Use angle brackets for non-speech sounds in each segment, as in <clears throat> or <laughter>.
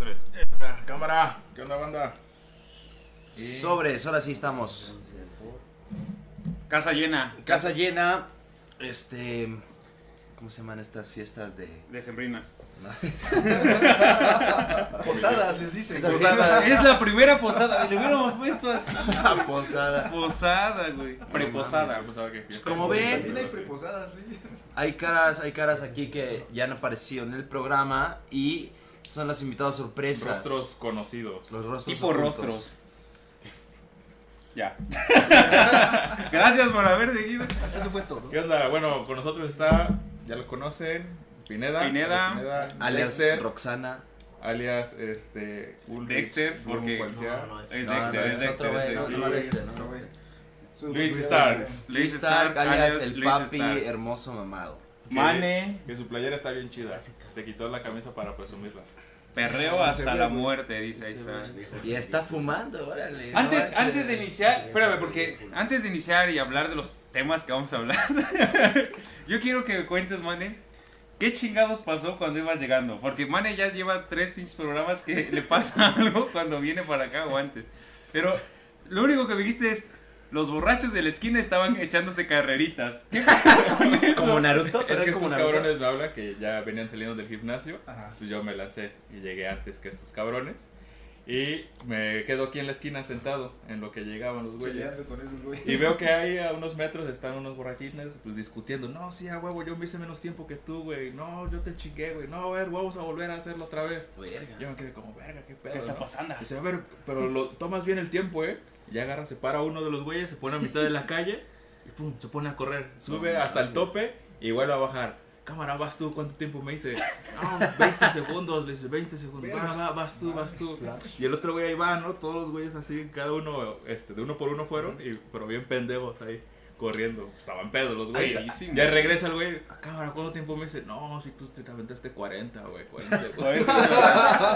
Tres. Cámara, ¿qué onda, banda? Sobres, ahora sí estamos. Casa llena. Casa llena, este... ¿Cómo se llaman estas fiestas de...? De sembrinas. <laughs> Posadas, les dicen. Posada. Es la primera posada. Le hubiéramos puesto así. La posada. Posada, güey. Preposada. Como ven, También hay preposadas, sí. hay caras, hay caras aquí que ya han aparecido en el programa y son los invitados sorpresas. Rostros conocidos. Los rostros Tipo ocultos. rostros. <laughs> Ya. <laughs> Gracias por haber seguido. Eso fue todo. ¿Qué onda? Bueno, con nosotros está, ya lo conocen, Pineda. Pineda. Alias Dexter, Roxana. alias este, Ulrich, Dexter, porque-. No, no, es- Es No, Dexter, no, es es Dexter. otro es güey, Dexter. no, no, Dexter, Otro no. Luis Stark. Luis Stark, alias el Luis papi Stark. hermoso mamado. Mane. Que su playera está bien chida. Se quitó la camisa para presumirla. Perreo hasta la muerte, dice ahí está. Y está fumando, órale. Antes, no antes de iniciar, espérame, porque antes de iniciar y hablar de los temas que vamos a hablar, <laughs> yo quiero que me cuentes, Mane, ¿qué chingados pasó cuando ibas llegando? Porque Mane ya lleva tres pinches programas que le pasa <laughs> algo cuando viene para acá o antes. Pero lo único que me dijiste es, los borrachos de la esquina estaban echándose carreritas. <laughs> ¿Qué con eso? Como Naruto, Es que como estos Naruto. cabrones me hablan que ya venían saliendo del gimnasio. Ajá. Pues yo me lancé y llegué antes que estos cabrones. Y me quedo aquí en la esquina sentado en lo que llegaban los güeyes. Y veo que ahí a unos metros están unos borrachines pues discutiendo. No, sí, a huevo, yo me hice menos tiempo que tú, güey. No, yo te chingué, güey. No, a ver, vamos a volver a hacerlo otra vez. Verga. Yo me quedé como, verga, qué pedo. ¿Qué está no?". pasando? Dice, a ver, pero lo tomas bien el tiempo, eh. Ya agarra, se para uno de los güeyes, se pone a mitad de la calle y pum, se pone a correr. Sube hasta el tope y vuelve a bajar. Cámara, vas tú, ¿cuánto tiempo me dice? No, 20 segundos, le dice, 20 segundos. Va, va, vas tú, vas tú. Y el otro güey ahí va, ¿no? Todos los güeyes así, cada uno, este, de uno por uno fueron, y, pero bien pendejos ahí, corriendo. Estaban pedos los güeyes. Ya regresa el güey, cámara, ¿cuánto tiempo me dice? No, si tú te aventaste 40, güey, 40 segundos.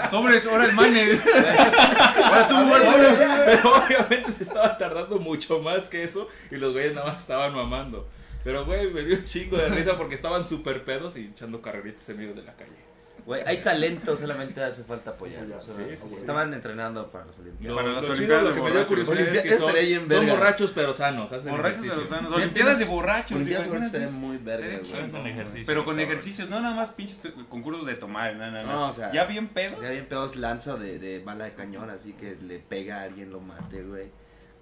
Sobres, ahora el Mane. <laughs> Ahora tú, Pero obviamente se estaba tardando mucho más que eso y los güeyes nada más estaban mamando. Pero güey, me dio un chingo de risa porque estaban súper pedos y echando carreritas en medio de la calle. Güey, hay talento, solamente hace falta apoyar. Sí, sí, sí. Estaban entrenando para las Olimpiadas. Para las Olimpiadas lo de que me dio borrachos. curiosidad es que son, son borrachos pero sanos, hacen Borrachos de ejercicio. los sanos. Olimpiadas de borrachos. Olimpiadas imagínate. estaría muy verga, güey. Pero con ejercicios, no nada más pinches concursos de tomar, no, no, no. No, o sea, ya bien pedo. Ya bien pedos lanza de, de bala de cañón, así que le pega a alguien, lo mate, güey.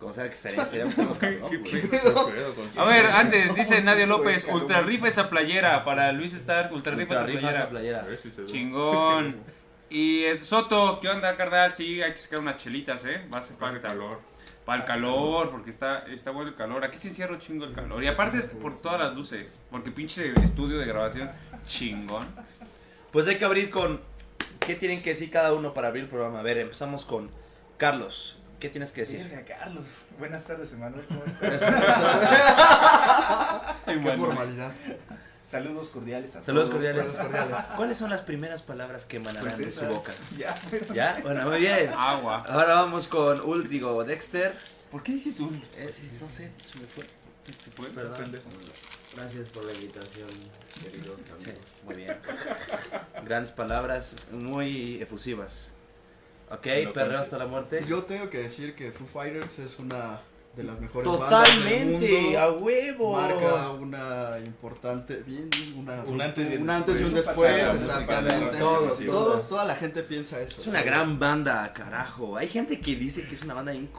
O sea, que sería, <laughs> sería un poco cabrón, Qué güey. ¿Qué pedo con- A ver, antes dice Nadia López, ultra rifa esa playera para Luis Stark, ultra rifa esa playera. A playera. ver si se ve. Chingón. <laughs> Y eh, Soto, ¿qué onda, carnal? Sí, hay que sacar unas chelitas, ¿eh? Va a hacer Para el falta. calor. Para el calor, porque está, está bueno el calor. Aquí se encierra un chingo el calor. Y aparte es por todas las luces. Porque pinche estudio de grabación chingón. Pues hay que abrir con. ¿Qué tienen que decir cada uno para abrir el programa? A ver, empezamos con Carlos. ¿Qué tienes que decir? Verga, Carlos. Buenas tardes, Emanuel. ¿Cómo <laughs> estás? Qué bueno. formalidad. Saludos cordiales a Saludos todos. cordiales. Saludos cordiales. ¿Cuáles son las primeras palabras que emanarán Pues de su boca? Ya, pero- ¿Ya? Bueno, muy bien. Agua. Ahora vamos con Ult, digo, Dexter. ¿Por qué dices un? Eh, no sé, se me fue. ¿Se fue? Perdón. Gracias por la invitación, queridos Sí, amigos. muy bien. Grandes palabras, muy efusivas. Ok, perreo hasta la muerte. Yo tengo que decir que Foo Fighters es una de las mejores bandas del Totalmente, mundo. a huevo. Marca una importante, bien, una, Un antes y un un antes y un después. exactamente. Todos, toda la gente piensa eso. Es una gran banda, carajo. Hay gente que dice que es una banda bien.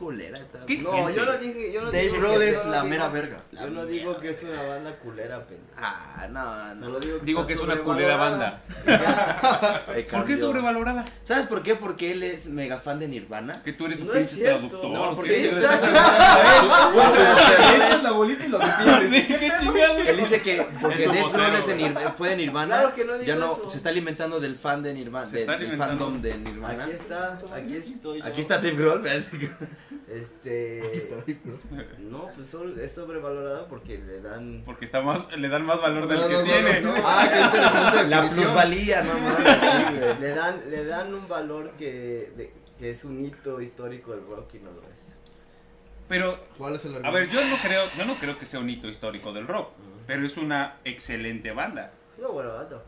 ¿Qué? No, gente. yo no dije, yo no Dave digo que- es la digo- mera verga. Yo no digo que es una banda culera, pendejo. Ah, no, Solo no. digo que, Digo que es una culera banda. <laughs> ¿Por qué sobrevalorada? ¿Sabes por qué? Porque él es mega fan de Nirvana. Que tú eres un No es pinche cierto. traductor. No, ¿sí? porque- <laughs> Exacto. Le echas la bolita y lo defiendes. Sí, qué chingados. Él dice que porque Es Dave vocero, Grohl es de. Nir- fue de Nirvana, Claro que no digo ya no eso. se está alimentando del fan de Nirvana, Se del, del fandom de Nirvana. Aquí está, aquí estoy. yo. Aquí está Dave Grohl, ¿verdad? Este. Aquí está Dave Grohl. No, pues es sobrevalorado porque le dan. Porque está más, le dan más valor del No, que no, no, tiene. no, no. Ah, qué interesante La definición. plusvalía, no mames. Sí, güey, le dan, le dan un valor que, de- que es un hito histórico del rock y no lo es. Pero, ¿Cuál es el a argumento? ver, yo no creo, yo no creo que sea un hito histórico del rock. Pero es una excelente banda. No, bueno, vato.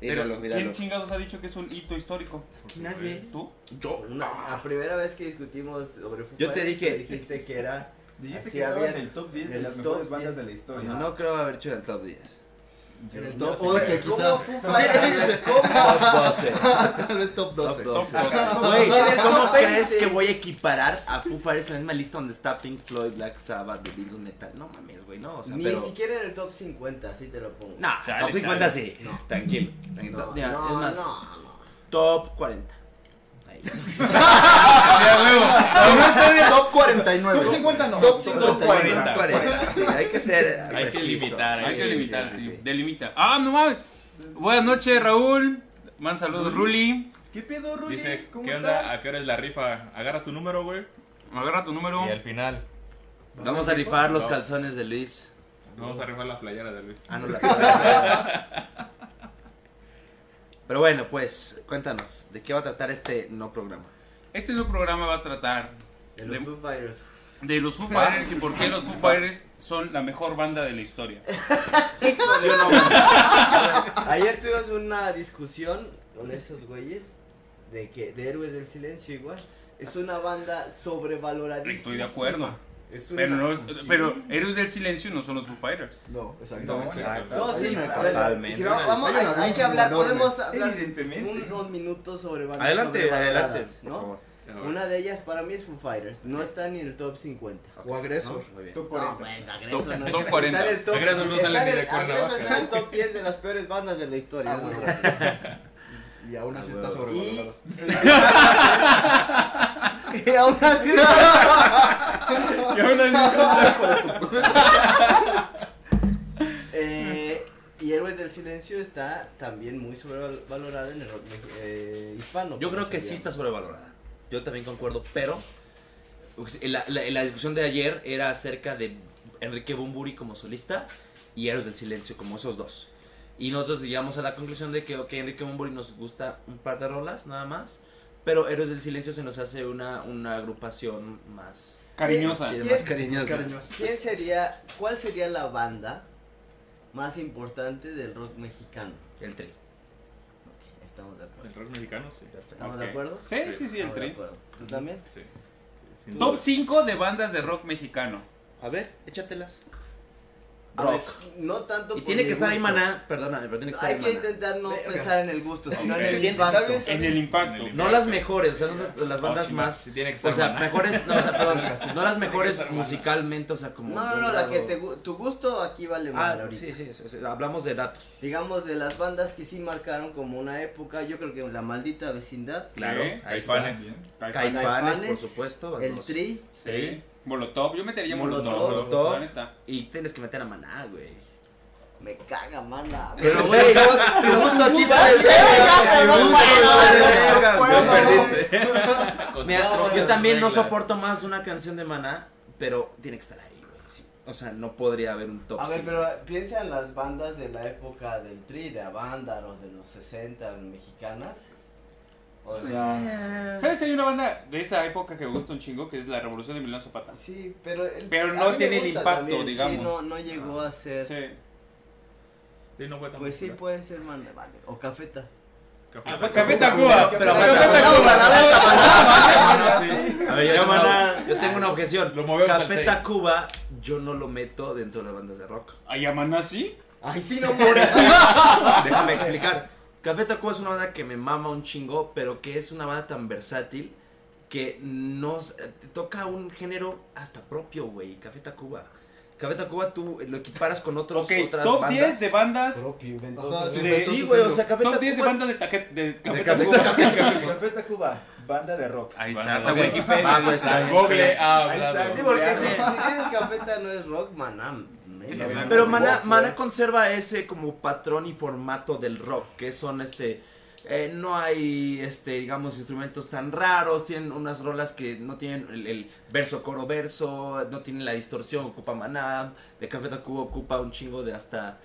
Pero, Míralo, míralo. ¿quién chingados ha dicho que es un hito histórico? Aquí nadie. ¿Tú? Yo. Una- la primera vez que discutimos sobre Foo Yo te dije- dijiste que era Dijiste que estaba había en el top 10 de las top mejores 10. bandas de la historia. No creo haber hecho el top 10. En el No top sé. 11 ¿Cómo quizás. Foo Fighters? ¿Cómo? Top 12. Tal vez top 12. Top 12. Top Güey, ¿cómo crees 20? que voy a equiparar a Foo Fighters en la misma lista donde está Pink Floyd, Black Sabbath, The Beatles, Metal? No mames, güey, no, o sea, Ni pero... siquiera en el top 50, así te lo pongo. No, top 50 chale. sí. Tranquilo. tranquilo. no, no, no. top 40. Top 49. Top 50 no. Top Top 50. 40. 40. Sí, hay que ser Hay que preciso. limitar, Hay que limitar, sí, sí. Delimita. Ah, no mames. Buenas noches, Raúl. Man saludos, Ruli. ¿Qué pedo, Ruli? Dice, ¿Cómo ¿qué estás? onda? ¿A qué hora es la rifa? Agarra tu número, güey. Agarra tu número. Y al final, Vamos a rifar los calzones de Luis. vamos a rifar la playera de Luis. Ah, no, la <laughs> Pero bueno, pues, cuéntanos, ¿de qué va a tratar este no programa? Este nuevo programa va a tratar De los De- Foo Fighters. de los Foo Fighters y por qué los Foo Fighters son la mejor banda de la historia. <laughs> <laughs> Ayer tuvimos una discusión con esos güeyes de que de Héroes del Silencio igual. Es una banda sobrevaloradísima. Estoy de acuerdo. Es Pero, no es- pero Héroes del Silencio no son los Foo Fighters. No, exactamente. No, sí, una- a ver, totalmente. si vamos, vamos- Hay un que hablar, enorme. podemos hablar Evidentemente. unos minutos sobre bandas Adelante, adelante, por ¿no? favor. Una de ellas para mí es Foo Fighters, no está ni en el top 50. O agresor. Muy bien. Top No, 40. bueno, Agreso Top- no es- top está 40. en el top- Agreso no está sale ni de Cuernavaca. Está en el top 10 de las peores bandas de la historia. Ah, ¿no? bueno. <laughs> <laughs> Y aún así está sobrevalorado. Y aún así Eh, y Héroes del Silencio está también muy sobrevalorada en el rock eh, hispano. Yo creo que sí está sobrevalorada. Yo también concuerdo, pero la, la- la discusión de ayer era acerca de Enrique Bumburi como solista y Héroes del Silencio como esos dos. Y nosotros llegamos a la conclusión de que, ok, Enrique Bumburi nos gusta un par de rolas nada más, pero Héroes del Silencio se nos hace una, una agrupación más, Cariñosa. sí, ¿Quién? más cariñosa. ¿Quién sería, cuál sería la banda más importante del rock mexicano? El tri. Estamos de acuerdo. El rock mexicano, sí. ¿Estamos de acuerdo? Sí, sí, sí, el tri. ¿Tú también? Sí. Top duda. 5 de bandas de rock mexicano. A ver, échatelas. Ver, no tanto Y por tiene que estar ahí. Maná, perdóname, pero tiene que estar Hay ahí que Maná. intentar no Verga. pensar en el gusto, sino en el Tiene- impacto. está bien. En el impacto. En el No las mejores, o sea, son las- bandas Oh, más sí tiene que O sea, Maná. mejores, no, o sea, perdón, <laughs> no las mejores musicalmente, o sea, como... No, no, no, la que te, tu gusto aquí vale Ah, ahorita. sí, sí, sí, sí, hablamos de datos. Digamos de las bandas que sí marcaron como una época, yo creo que La Maldita Vecindad, Claro, Caifanes. Caifanes. Por supuesto. El Tri, Sí. Molotov. Yo metería Molotov. Molotov. Molotov. la neta. Y tienes que meter a Maná, güey. me caga, mana. Pero, <laughs> güey, tu gusto aquí pero perdiste. <laughs> Mira, yo también no soporto más una canción de Maná, pero tiene que estar ahí, güey. sí. O sea, no podría haber un top. A ver, pero piensa en las bandas de la época del Tri, de Avándaro, de los 60 mexicanas. O sea, ¿Sabes? Hay una banda de esa época que me gusta un chingo, que es la Revolución de Emiliano Zapata. sí, pero. el- Pero no tiene el impacto, también, digamos. Sí, no, no llegó a ser. Sí. Sí, no fue tan Pues sí, puede ser, man, vale. O Cafeta. Café Ah, Tacuba. Pero yo tengo, una, objeción. Café seis. Tacuba, yo no lo meto dentro de las bandas de rock. ¿A Yamaná sí? Ay, sí, no mores. Déjame explicar. Café Tacuba es una banda que me mama un chingo, pero que es una banda tan versátil que nos te toca un género hasta propio, güey. Café Tacuba. Café Tacuba tú lo equiparas con otros Ok, otras top bandas. 10 de bandas. Propio, Ajá, sí, de- Sí, güey, o género. sea, Café Top 10 de bandas de, taque- de Café De Café Tacuba. <laughs> <laughs> Café Tacuba, banda de rock. Ahí está, hasta. Wikipedia. Google. Sí, porque si, si dices Cafeta no es rock, manam. Sí. Pero Mana güey. conserva ese como patrón y formato del rock, que son este eh, no hay este digamos instrumentos tan raros, tienen unas rolas que no tienen el, el verso coro verso, no tienen la distorsión, ocupa Maná, de Café Tacuba ocupa un chingo de hasta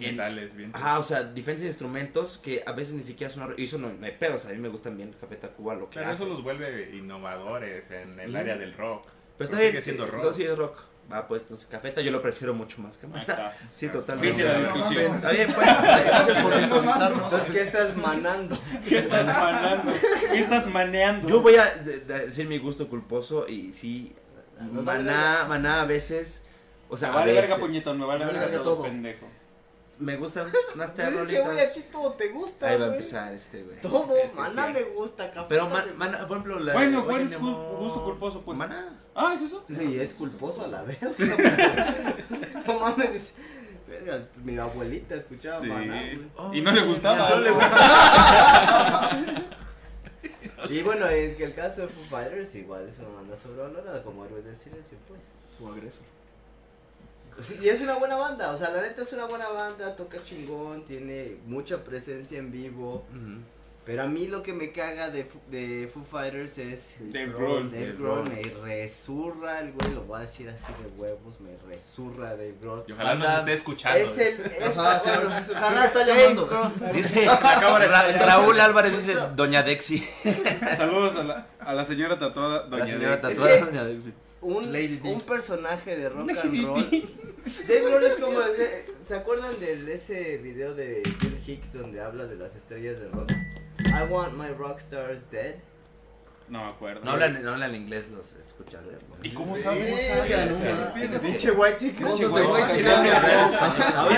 en- Metales, bien. Ajá, o sea, diferentes instrumentos que a veces ni siquiera son... Y eso no, no hay pedos, a mí me gustan bien Café Tacuba, lo que Pero eso los vuelve innovadores en el Mm. área del rock. Pero está Pero bien, sigue siendo rock. no, sí es rock. Va puesto entonces cafeta, yo lo prefiero mucho más que está. Sí, Fin totalmente. de la discusión. Está bien, pues. Gracias por. Entonces, ¿qué estás manando? ¿Qué estás manando? ¿Qué estás maneando? Yo voy a de- de- decir mi gusto culposo y sí, maná, maná a veces, o sea, me a vale verga, puñetón, me vale Me verga todo, todo. pendejo. me gustan unas <laughs> Pero tres es que, güey, a ti todo te gusta, Ahí va a empezar este, güey. Todo, Es que maná me gusta, café. Pero man- maná, por ejemplo, la Bueno, ¿cuál es gusto culposo, pues? Maná. Ah, ¿es eso? Sí, es culposo a la vez. <laughs> no mames. es- Mi abuelita escuchaba Sí. maná. Y no le gustaba. No le <laughs> Y bueno, en el caso de Foo Fighters, igual es una banda sobrevalorada como Héroes del Silencio, pues. Tu agresor. Sí, y es una buena banda, o sea, la neta es una buena banda, toca chingón, tiene mucha presencia en vivo. Ujú. Pero a mí lo que me caga de, Fu- de Foo Fighters es Dave Grohl. Dave Grohl me resurra el güey, lo voy a decir así de huevos, me resurra Dave Grohl. Y ojalá nos Banda- esté escuchando. Es el. Es, Ajá, <laughs> sí, que ojalá está llamando. <laughs> Dice <laughs> Ra- Raúl Álvarez dice Doña Dexy. Saludos a la, a la señora tatuada, doña La señora tatuada que- Doña Dexy. Un, Lady un personaje de rock and roll. Dave Grohl es como. ¿Se acuerdan de ese video de Hicks donde habla de las estrellas de rock? I want my rock stars dead. No me acuerdo. No hablan, no hablan inglés los escuchas. ¿Y cómo mames. Pinche white chicken. Cosas de güey, white chicken.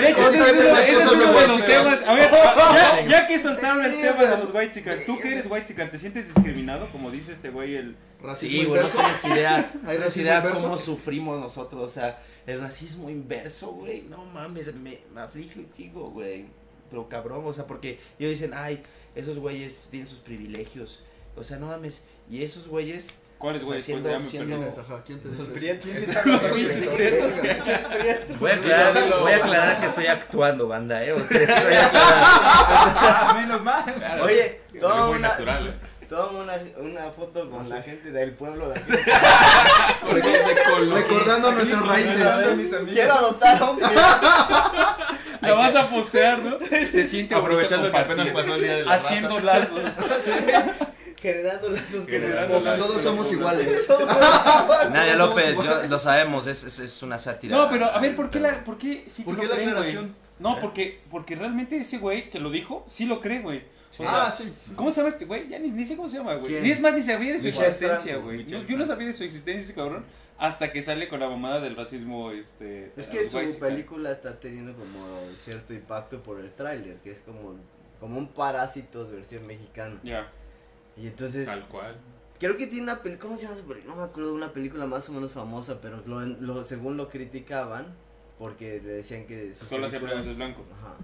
de hecho, ese es uno, de los chicken. temas. A ver, <laughs> ya, ya que soltaron el tema de los white chicken, ¿tú que eres white chicken? ¿Te sientes discriminado? Como dice este güey, el. Racismo Sí, güey, no inverso. tienes idea. <laughs> ¿Hay No idea inverso? cómo sufrimos nosotros. O sea, el racismo inverso, güey. No mames, me, me aflige un chico, güey. Pero cabrón, o sea, porque ellos dicen, ay, esos güeyes tienen sus privilegios. O sea, no mames. Y esos güeyes. ¿Cuáles O sea, güey? siendo- Ya me siendo-. ¿Quién es? Ajá, ¿quién te dice? Los <laughs> prietos. Voy a aclarar, voy a aclarar que estoy actuando, banda, eh. O sea, <laughs> voy a aclarar. menos mal. Oye, toma muy una, natural. toma una, una foto con la gente del pueblo de aquí. <laughs> Recordando nuestras raíces. Quiero adoptar hombres. La vas a postear, ¿no? <laughs> Se siente Aprovechando que apenas pasó el día de la Haciendo lazos. <laughs> Generando lazos Generando lazos. Todos somos iguales. <laughs> Nadia López, yo- lo sabemos, es, es, es una sátira. No, pero a ver, ¿por qué la, por qué sí ¿Por qué la creen, güey? aclaración? No, porque, porque realmente ese güey que lo dijo, sí lo cree, güey. O Ah, sí. sí, ¿Cómo se llama este güey? Ya ni, ni sé cómo se llama, güey. Ni es más, ni sabía de su existencia, güey. No, yo no sabía de su existencia ese cabrón hasta que sale con la mamada del racismo, este... Es que su película está teniendo como cierto impacto por el tráiler, que es como, como un Parásitos versión mexicana. Ya. Y entonces, Tal cual. creo que tiene una película, ¿cómo se llama? No me acuerdo de una película más o menos famosa, pero lo, lo- según lo criticaban, porque le decían que sus Solo hacía blancos. Ajá.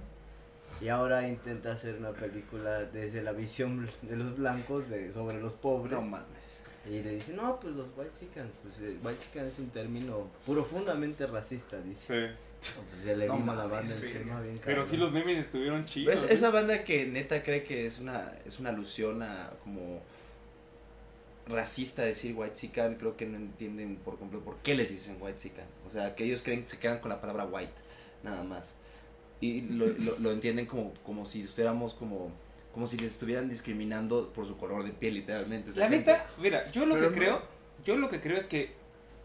Y ahora intenta hacer una película desde la visión de los blancos de, sobre los pobres. No mames. Y le dice, no, pues los white chickens, pues eh, white chicken es un término profundamente racista, dice. Sí. Pues se le No vino la banda sí. encima bien Pero cabrón. sí los memes estuvieron chidos. Es- ¿eh? esa banda que neta cree que es una, es una alusión a como racista decir white chican, creo que no entienden por completo por qué les dicen white chican. O sea, que ellos creen que se quedan con la palabra white, nada más. Y lo, lo, lo entienden como, como si estuviéramos como, como si les estuvieran discriminando por su color de piel, literalmente. La gente. neta, mira, yo lo Pero que no- creo, yo lo que creo es que,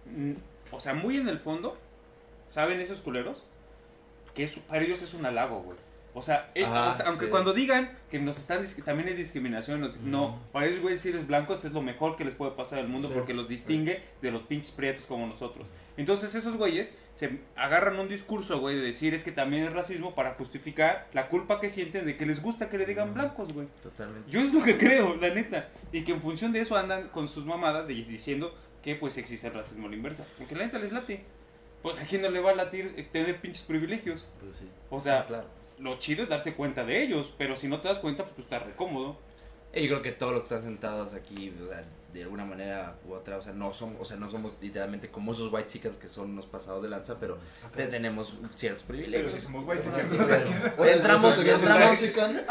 mm, o sea, muy en el fondo, ¿saben esos culeros? Que para ellos es un halago, güey. O sea, eh, Ajá, o sea, aunque sí. cuando digan que nos están también es discriminación, nos- no, para ellos, güey, si eres blancos es lo mejor que les puede pasar al mundo Sí. porque los distingue de los pinches prietos como nosotros. Entonces esos güeyes se agarran un discurso, güey, de decir es que también es racismo para justificar la culpa que sienten de que les gusta que le digan blancos, güey. Totalmente. Yo es lo que creo, la neta. Y que en función de eso andan con sus mamadas de- diciendo que pues existe el racismo a la inversa. Porque la neta les late. Pues a quién no le va a latir eh, tener pinches privilegios. Pues sí. O sea, claro. Lo chido es darse cuenta de ellos. Pero si no te das cuenta, pues tú estás recómodo. Y yo creo que todos los que están sentados aquí, o de alguna manera u otra, o sea, no somos, o sea, no somos literalmente como esos white chickens que son unos pasados de lanza, pero te- tenemos ciertos privilegios. white <laughs> Entramos, Oye, entramos, Mexican.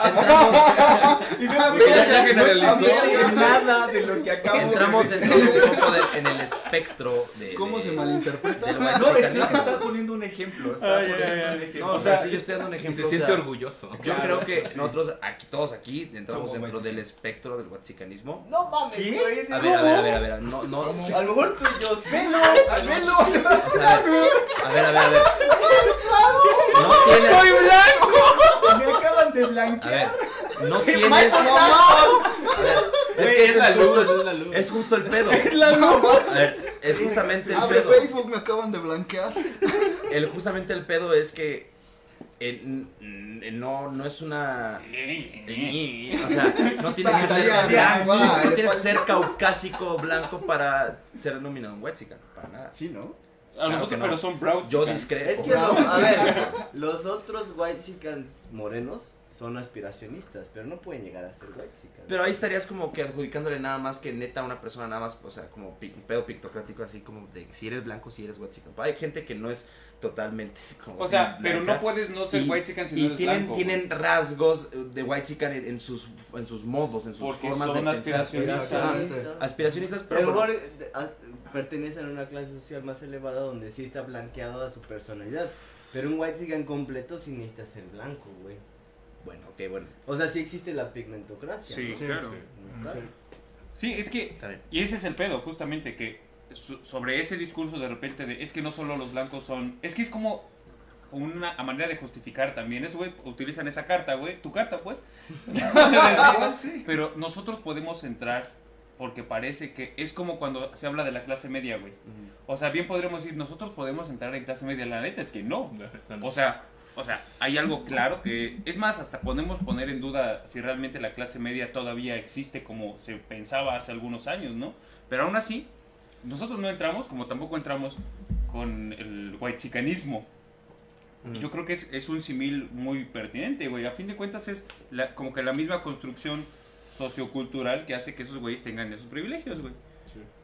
Ya, ya generalizó. Nada de lo que acabo <laughs> entramos de en, un poco de- en el espectro de... ¿Cómo de- se malinterpreta? white No, es que está poniendo un ejemplo. Está Ay, poniendo ay, ay. un ejemplo. No, o sea, sí, yo estoy dando un ejemplo. se siente orgulloso. Yo creo que sí. nosotros, aquí, todos aquí, entramos Somos dentro white del espectro del huachicanismo. No mames, A ver, a ver, a ver, a ver. No, no. A lo mejor tú y yo sí. Velo, velo. O sea, a ver, a ver, a ver, a ver. No tienes. ¡Soy blanco! Me acaban de A ver, blanquear. no <laughs> tienes. A ver, es que es es, la luz, es la luz. es justo el pedo. A ver, es justamente el Abre pedo. Facebook, me acaban de blanquear. El, justamente el pedo es que eh, no, no es una. O sea, no tienes que ser, Ya, no tienes que ser caucásico blanco para ser denominado un white para nada. Sí, ¿no? A Claro nosotros, no. pero son brown Yo discrepo. Es que los, a ver, <laughs> los otros white chicans morenos son aspiracionistas, pero no pueden llegar a ser white chicans. Pero ahí estarías como que adjudicándole nada más que neta a una persona nada más, o sea, como un pedo pictocrático así como de si eres blanco, si eres white Hay gente que no es totalmente <laughs> como O sea, pero no puedes no ser Y- white si y no eres tienen, blanco, tienen rasgos de white chicken en, en sus en sus modos, en sus Porque formas son de pensar. aspiracionistas. Aspiracionistas, Pero a pero lo bueno, mejor eh, a- pertenecen a una clase social más elevada donde sí está blanqueado a su personalidad. Pero un white chican completo sí necesita ser blanco, güey. Bueno, ok, bueno. O sea, sí existe la pigmentocracia. Sí, ¿no? Sí, claro. Claro. Sí, es que. Y ese es el pedo, justamente, que so- sobre ese discurso de repente de es que no solo los blancos son. Es que es como una manera de justificar también. Es, güey, utilizan esa carta, güey. Tu carta, pues. <laughs> <laughs> Sí. Pero nosotros podemos entrar porque parece que es como cuando se habla de la clase media, güey. O sea, bien podríamos decir, nosotros podemos entrar en clase media. La neta es que no. O sea, o sea, hay algo claro que es más hasta podemos poner en duda si realmente la clase media todavía existe como se pensaba hace algunos años, ¿no? Pero aún así, nosotros no entramos, como tampoco entramos con el whitezicanismo. Yo creo que es, es un simil muy pertinente, güey. A fin de cuentas es la- como que la misma construcción sociocultural que hace que esos güeyes tengan esos privilegios, güey.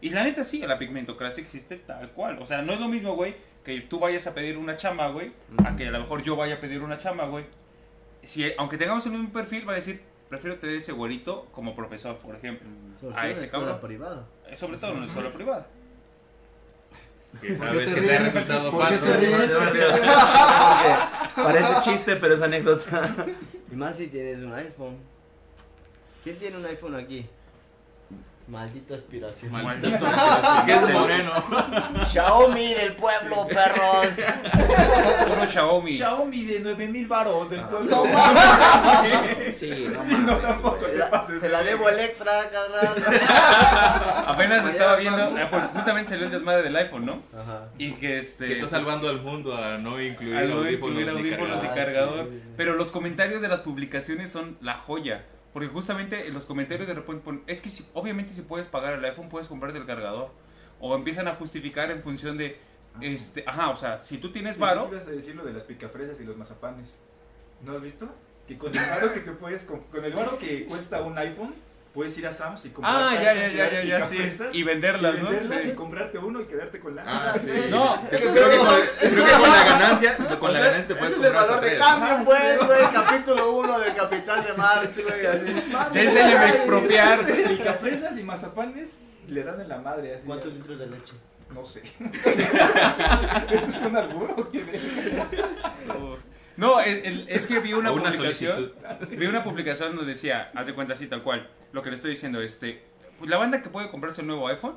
Y la neta sí, la pigmentocracia existe tal cual. O sea, no es lo mismo, güey, que tú vayas a pedir una chamba, güey, a que a lo mejor yo vaya a pedir una chamba, güey. Si, aunque tengamos el mismo perfil, va a decir, prefiero tener ese güerito como profesor, por ejemplo. Sobre A todo en ese cabrón. privada. Eh, Sobre todo en la escuela privada. Que ¿Por sabes que te ha resultado. Parece chiste, pero es anécdota. Y más si tienes un iPhone. ¿Quién tiene un iPhone aquí? Maldito aspiración. Maldito. <laughs> Que es moreno. Xiaomi del pueblo, perros. Puro Xiaomi. Xiaomi de 9000 varos del pueblo. <laughs> Sí, no Sí, no, tampoco Se te la, pases. se la debo Electra, carnal. Apenas estaba viendo, ah, pues justamente salió el desmadre del iPhone, ¿no? Ajá. Y que este... Que está salvando al mundo a no incluir no audífonos incluir ni audífonos y cargador. cargador. sí, sí. Pero los comentarios de las publicaciones son la joya. Porque justamente en los comentarios de repente ponen, es que si- obviamente si puedes pagar el iPhone puedes comprarte el cargador. O empiezan a justificar en función de, este, ajá, o sea, si tú tienes varo, ibas a decir lo de las picafresas y los mazapanes. ¿No has visto? Que con el varo que te puedes comp- con el varo que cuesta un iPhone, puedes ir a Sam's y comprar ah, ya, ya, cantidad ya, de ya, ya, sí. picafresas Y venderlas, y ¿no? venderlas Sí. y comprarte uno y quedarte con la Ah, sí. No, Creo que con, la ganancia, con la ganancia te puedes ese es el valor de cambio, Ah, pues, sí. güey. Capítulo 1 del Capital de Marx, güey. Así. Ya enséñame a expropiar. Picafresas y mazapanes le dan en la madre así. ¿Cuántos litros de leche? No sé. <laughs> ¿Eso es un albur o qué? <laughs> No, es que vi una, <laughs> una publicación. solicitud. Vi una publicación donde decía, haz de cuenta así tal cual, lo que le estoy diciendo, este, pues la banda que puede comprarse el nuevo iPhone,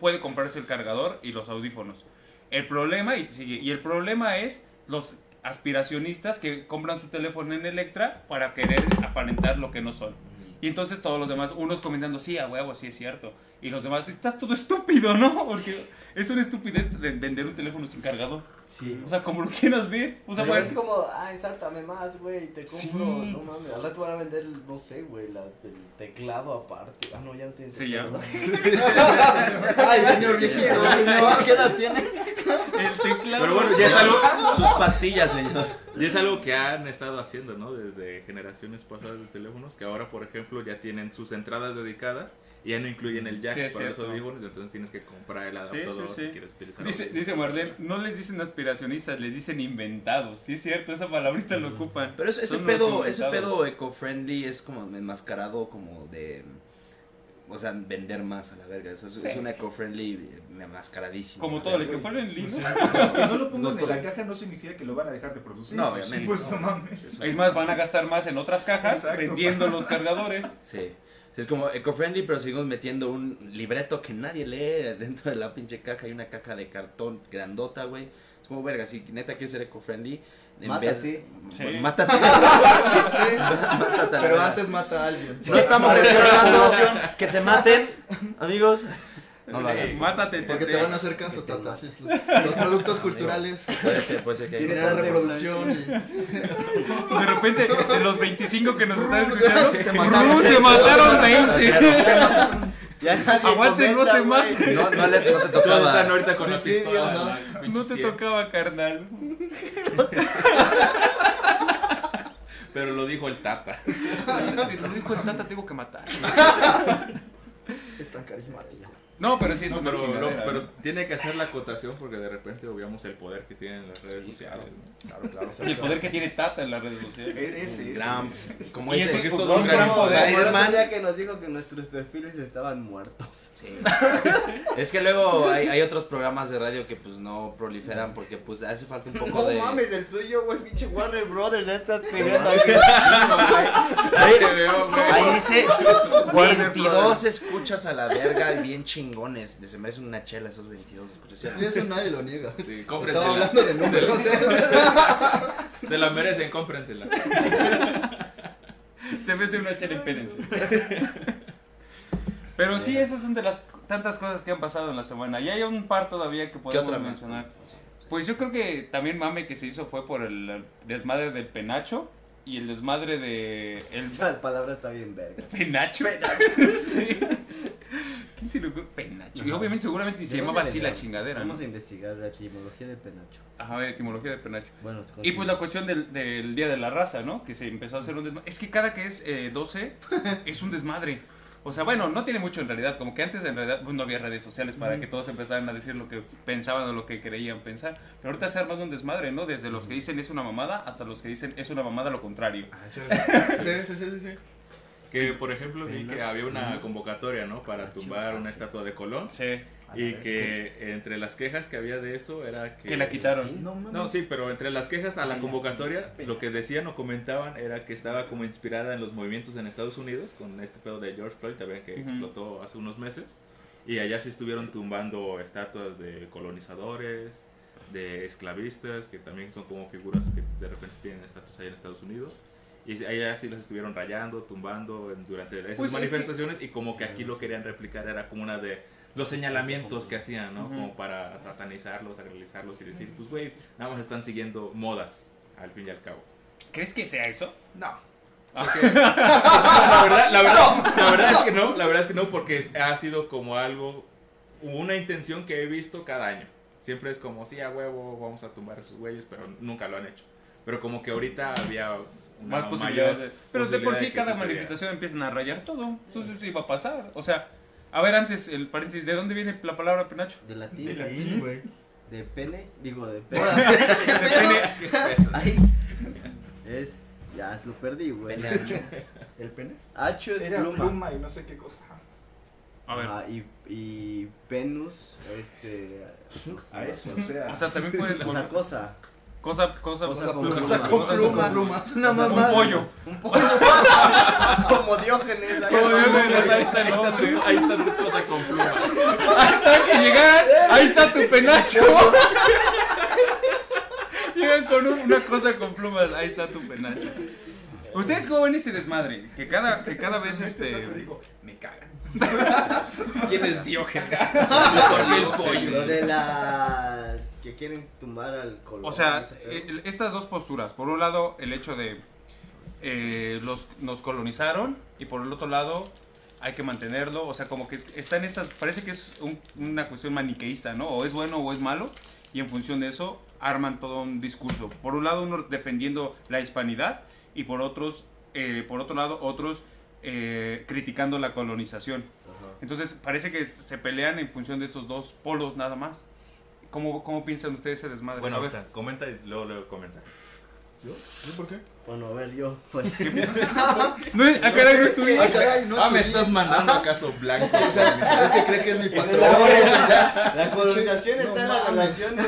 puede comprarse el cargador y los audífonos. El problema, y sigue, y el problema es los aspiracionistas que compran su teléfono en Electra para querer aparentar lo que no son. Y entonces todos los demás, unos comentando, sí, a huevo, sí es cierto. Y los demás, estás todo estúpido, ¿no? Porque es una estupidez de vender un teléfono sin cargador. Sí. O sea, como lo quieras ver. O sea, Pero es como, ay, sártame más, güey, te compro, Sí. no mames, al rato van a vender, no sé, güey, la, el teclado aparte. Ah, no, ya no tienes Sí, ya. teclado. <laughs> Ay, señor viejito, señor, <laughs> ¿qué edad tiene? el teclado. Pero bueno, ya es algo, Sus pastillas, señor. Y es algo que han estado haciendo, ¿no? Desde generaciones pasadas de teléfonos, que ahora, por ejemplo, ya tienen sus entradas dedicadas y ya no incluyen el jack Sí, es para los cierto. audífonos, entonces tienes que comprar el adaptador sí, sí. si quieres utilizar Dice, dice Marlene, no les dicen aspiracionistas, les dicen inventados. Sí, es cierto, esa palabrita lo ocupan. Pero ese, los pedo, ese pedo eco-friendly es como enmascarado como de... O sea, vender más a la verga. Eso es, es Sí. un eco-friendly eh, enmascaradísimo. Como todo, el en línea. Que no lo pongan No, en la todo. caja no significa que lo van a dejar de producir. No, obviamente. Pues no mames. Es más, van a gastar más en otras cajas Exacto. vendiendo los cargadores. <laughs> Sí. Es como eco-friendly, pero seguimos metiendo un libreto que nadie lee dentro de la pinche caja. Hay una caja de cartón grandota, güey. Es como, verga, si neta quieres ser eco-friendly, en Mátate. <laughs> Sí. Mátate. Sí, Mátate pero antes mata a alguien. No estamos que se maten, amigos. No lo Sí, hagan. mátate. Porque te van a hacer caso, Tata. sí, Los productos culturales Puede ser, puede ser que reproducción y... <laughs> De repente, de los 25 que nos están escuchando, <laughs> se mataron. Ru, se mataron 20. Ya nadie Aguanten, no se güey. maten. No, no les no te Todos están tocaba. ahorita con las Suicidio, pistolas. ¿no? te tocaba, carnal. Pero lo dijo el Tata. Lo dijo el tata, tengo que matar. Es tan carismático. No, pero sí es No, una pero, no, pero tiene que hacer la acotación porque de repente obviamos el poder que tienen las redes Sí, sociales. claro. ¿no? Claro, claro. Y el poder que tiene Tata en las redes sociales. E- Ese, ese, Gran- ese. Como Y ese. es es todo un un gran poder. que nos dijo que nuestros perfiles estaban muertos. Sí. <laughs> Es que luego hay, hay otros programas de radio que pues no proliferan porque pues hace falta un poco No de... mames, el suyo, güey, pinche Warner Brothers ya está escribiendo aquí. Ahí, Te veo, güey. ahí dice Warner 22 Brothers. escuchas a la verga y bien chingones. Se merecen una chela esos 22 escuchas. ¿sí? Eso nadie lo niega. Sí, Estaba cómprensela. hablando de números, ¿eh? <laughs> Se la merecen, cómprensela. <laughs> Se me hace una chela impédense. <laughs> Pero sí, esas son de las tantas cosas que han pasado en la semana. Y hay un par todavía que ¿Qué podemos mencionar. Pues yo creo que también mame que se hizo fue por el desmadre del penacho y el desmadre de el Esa palabra está bien verga. penacho. sí. ¿Quién se le ocurre? Penacho. Y obviamente seguramente se ¿De llamaba así la chingadera, ¿no? Vamos a investigar la etimología de penacho. Ajá, la etimología de penacho. Bueno, Y pues la cuestión del, del Día de la Raza, ¿no? Que se empezó a hacer un desmadre. Es que cada que es eh, 12 <laughs> es un desmadre. O sea, bueno, no tiene mucho en realidad. Como que antes en realidad pues, no había redes sociales para que todos empezaran a decir lo que pensaban o lo que creían pensar. Pero ahorita se ha armado un desmadre, ¿no? Desde los que dicen es una mamada hasta los que dicen es una mamada lo contrario. Sí, sí, sí, sí, sí. Que por ejemplo vi que había una convocatoria, ¿no? Para tumbar una estatua de Colón. Sí. Y que entre las quejas que había de eso era que... Que la quitaron. No mames. No, sí, pero entre las quejas a la convocatoria, lo que decían o comentaban era que estaba como inspirada en los movimientos en Estados Unidos, con este pedo de George Floyd también que explotó hace unos meses. Y allá sí estuvieron tumbando estatuas de colonizadores, de esclavistas, que también son como figuras que de repente tienen estatus allá en Estados Unidos. Y allá sí las estuvieron rayando, tumbando en- durante esas Pues es que- manifestaciones y como que aquí lo querían replicar, era como una de los señalamientos que hacían, ¿no? Ujú. Como para satanizarlos, agralizarlos y decir, pues güey, nada más están siguiendo modas, al fin y al cabo. ¿Crees que sea eso? No. <laughs> la, verdad, la, verdad, la verdad es que no, la verdad es que no, porque ha sido como algo, una intención que he visto cada año. Siempre es como, sí, a huevo, vamos a tumbar a esos güeyes, pero nunca lo han hecho. Pero como que ahorita había Más posibilidades. de- Pero de por sí cada manifestación empiezan a rayar todo. Entonces sí va a pasar. O sea, a ver antes el paréntesis, ¿de dónde viene la palabra penacho? De latín. De Sí, güey. De pene. Digo, de <laughs> pene. <laughs> Ay. Es. Ya lo perdí, güey. <laughs> ¿El pene? Hacho es Era pluma. pluma. y no sé qué cosa. A ver. Y, y penus es. Eh, A eso, o sea. O sea, también puede o sea, cosa. Cosa cosa Cosa cosa con pluma. pluma. Cosa con pluma. Una Un mamada. pollo. Un <laughs> pollo. Como Diógenes. Ahí está el Ahí está, nombre. ahí está tu cosa con pluma. Hasta que llegan, ahí está tu penacho. Llegan con un- una cosa con plumas, ahí está tu penacho. ¿Ustedes cómo ven ese desmadre? Que cada, que cada vez Este me cagan. ¿Quién es Diógenes? <laughs> ¿Por qué el Lo pollo? de la. Que quieren tumbar al color. O sea, eh, estas dos posturas. Por un lado, el hecho de eh, los, nos colonizaron y por el otro lado hay que mantenerlo. O sea, como que está en estas... Parece que es un- una cuestión maniqueísta, ¿no? O es bueno o es malo. Y en función de eso arman todo un discurso. Por un lado, uno defendiendo la hispanidad y por otros, eh, por otro lado, otros eh, criticando la colonización. Ajá. Entonces, parece que se pelean en función de estos dos polos nada más. ¿Cómo, cómo piensan ustedes ese desmadre? Bueno, A ver. ahorita, comenta y luego, luego comenta. ¿Yo? ¿Yo por qué? Bueno, a ver, yo, pues. <laughs> No, es- ah, caray, no estuve. Ah, caray, no ah, ¿me estás mandando acaso blanco? <laughs> O sea, es que cree que es mi patrón. <laughs> la, colonización está en la relación de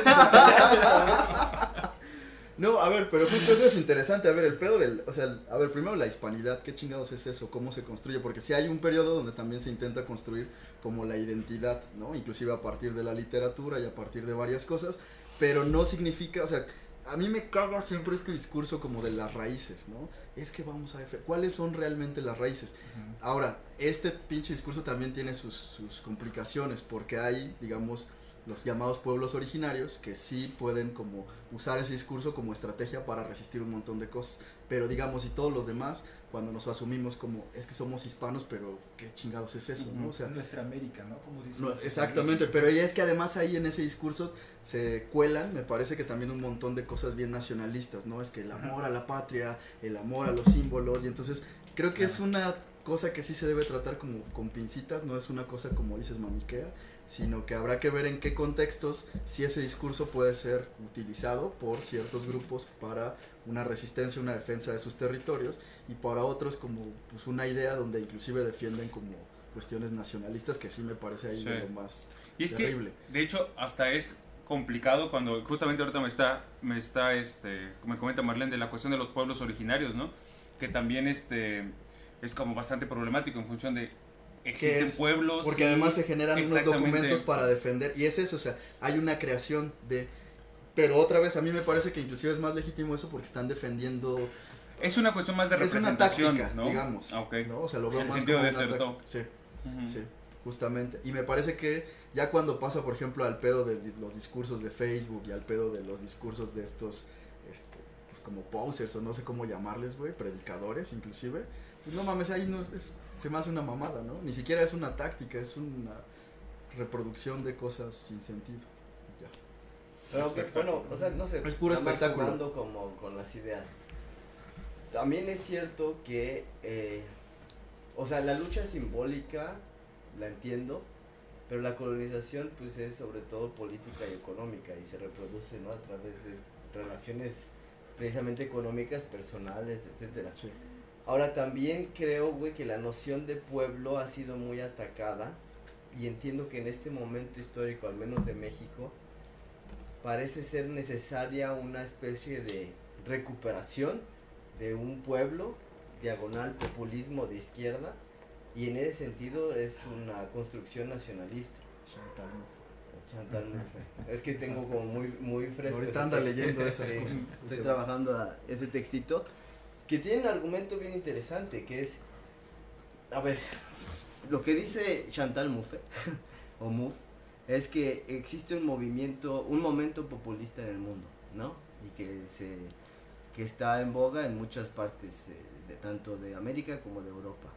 No, a ver, pero justo eso es interesante. A ver, el pedo del. O sea, a ver, primero la hispanidad. ¿Qué chingados es eso? ¿Cómo se construye? Porque si hay un periodo donde también se intenta construir como la identidad, ¿no? Inclusive a partir de la literatura y a partir de varias cosas. Pero no significa, o sea, a mí me caga siempre este discurso como de las raíces, ¿no? Es que vamos a. ¿Cuáles son realmente las raíces? Ahora, este pinche discurso también tiene sus, sus complicaciones porque hay, digamos, los llamados pueblos originarios que sí pueden como usar ese discurso como estrategia para resistir un montón de cosas. Pero digamos, y todos los demás, cuando nos asumimos como, es que somos hispanos, pero qué chingados es eso, ¿no? O sea, nuestra América, ¿no? Como dicen no, exactamente, pero es que además ahí en ese discurso se cuelan, me parece que también un montón de cosas bien nacionalistas, ¿no? Es que el amor a la patria, el amor a los símbolos, y entonces creo que es una cosa que sí se debe tratar como con pincitas, no es una cosa como dices mamiquea, sino que habrá que ver en qué contextos si ese discurso puede ser utilizado por ciertos grupos para una resistencia, una defensa de sus territorios y para otros como pues una idea donde inclusive defienden como cuestiones nacionalistas que sí me parece ahí Sí. lo más Y es terrible. que, de hecho, hasta es complicado cuando justamente ahorita me está, me está, este, me comenta Marlene de la cuestión de los pueblos originarios, ¿no? Que también, este, es como bastante problemático en función de existen es? pueblos. Porque y- además se generan unos documentos para defender. Y es eso, o sea, hay una creación de... Pero otra vez, a mí me parece que inclusive es más legítimo eso porque están defendiendo... Es una cuestión más de Es una representación, táctica, ¿no? digamos. Ah, ok. ¿no? O sea, lo veo En el más sentido de táctica. Sí, sí, justamente. Y me parece que ya cuando pasa, por ejemplo, al pedo de los discursos de Facebook y al pedo de los discursos de estos, este, pues como posers o no sé cómo llamarles, güey, predicadores inclusive, pues no mames, ahí no es- se me hace una mamada, ¿no? Ni siquiera es una táctica, es una reproducción de cosas sin sentido. ya. Pero pues, bueno, o sea, no sé. Es puro espectáculo. jugando como con las ideas. También es cierto que, eh, o sea, la lucha simbólica la entiendo, pero la colonización pues es sobre todo política y económica y se reproduce, ¿no? A través de relaciones precisamente económicas, personales, etcétera. Sí. Ahora también creo, güey, que la noción de pueblo ha sido muy atacada y entiendo que en este momento histórico, al menos de México, parece ser necesaria una especie de recuperación de un pueblo, diagonal populismo de izquierda, que tiene un argumento bien interesante que es, a ver, lo que dice Chantal Mouffe <laughs> o Mouffe es que existe un movimiento, un momento populista en el mundo, ¿no? Y que se que está en boga en muchas partes eh, de tanto de América como de Europa.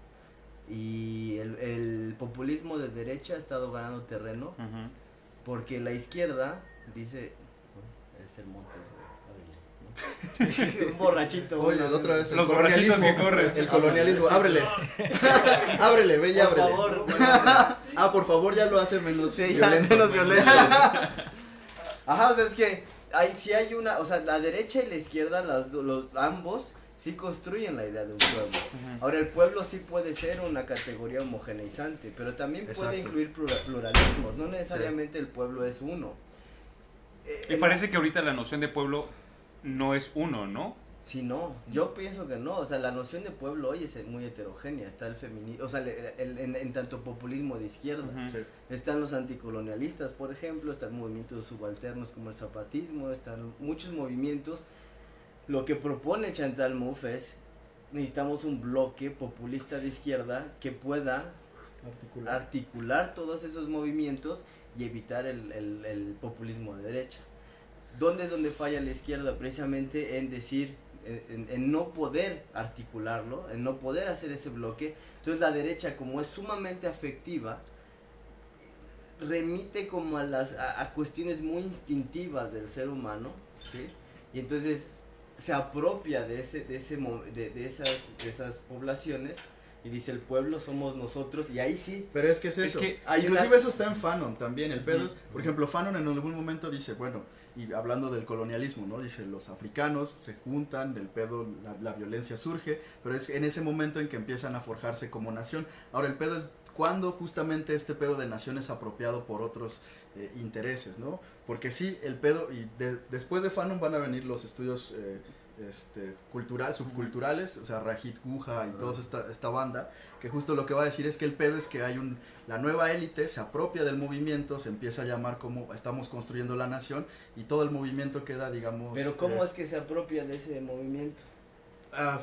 Y el, el populismo de derecha ha estado ganando terreno porque la izquierda dice. Es el ¿no? Un <laughs> borrachito. Oye, la otra vez el Los colonialismo. que corren. El colonialismo, ábrele. <laughs> ábrele, ve y Por ábrele. favor. <laughs> Ah, por favor, ya lo hace menos Sí, violento. menos violento. Ajá, o sea, es que hay, sí hay una. O sea, la derecha y la izquierda, las, los, ambos, sí construyen la idea de un pueblo. Ahora, el pueblo sí puede ser una categoría homogeneizante, pero también puede incluir plura- pluralismos. No necesariamente el pueblo es uno. Eh, Y en parece que ahorita la noción de pueblo no es uno, ¿no? Sí, no, yo pienso que no, o sea, la noción de pueblo hoy es muy heterogénea, está el feminismo, o sea, el- el- en, en tanto populismo de izquierda. Sí. están los anticolonialistas, por ejemplo, están movimientos subalternos como el zapatismo, están muchos movimientos, lo que propone Chantal Mouffe es, necesitamos un bloque populista de izquierda que pueda Articular. articular todos esos movimientos y evitar el, el- el populismo de derecha. ¿Dónde es donde falla la izquierda? Precisamente en decir, en, no poder articularlo, en no poder hacer ese bloque. Entonces la derecha, como es sumamente afectiva, remite como a las a, a cuestiones muy instintivas del ser humano, ¿sí? Y entonces se apropia de ese de ese de, de esas de esas poblaciones y dice el pueblo somos nosotros y ahí sí Pero es que es Es eso. que hay Inclusive una- eso está en Fanon también. El pedo es, por ejemplo, Fanon en algún momento dice, bueno, y hablando del colonialismo, ¿no? Dice, los africanos se juntan, del pedo, la, violencia surge, pero es en ese momento en que empiezan a forjarse como nación. Ahora, el pedo es cuando justamente este pedo de nación es apropiado por otros eh, intereses, ¿no? Porque sí, el pedo, y de- después de Fanon van a venir los estudios eh, este, cultural, subculturales, o sea, Rajit Guja y toda esta, esta banda, que justo lo que va a decir es que el pedo es que hay un, la nueva élite se apropia del movimiento, se empieza a llamar como estamos construyendo la nación y todo el movimiento queda, digamos... Pero ¿cómo eh, es que se apropia de ese movimiento? ah,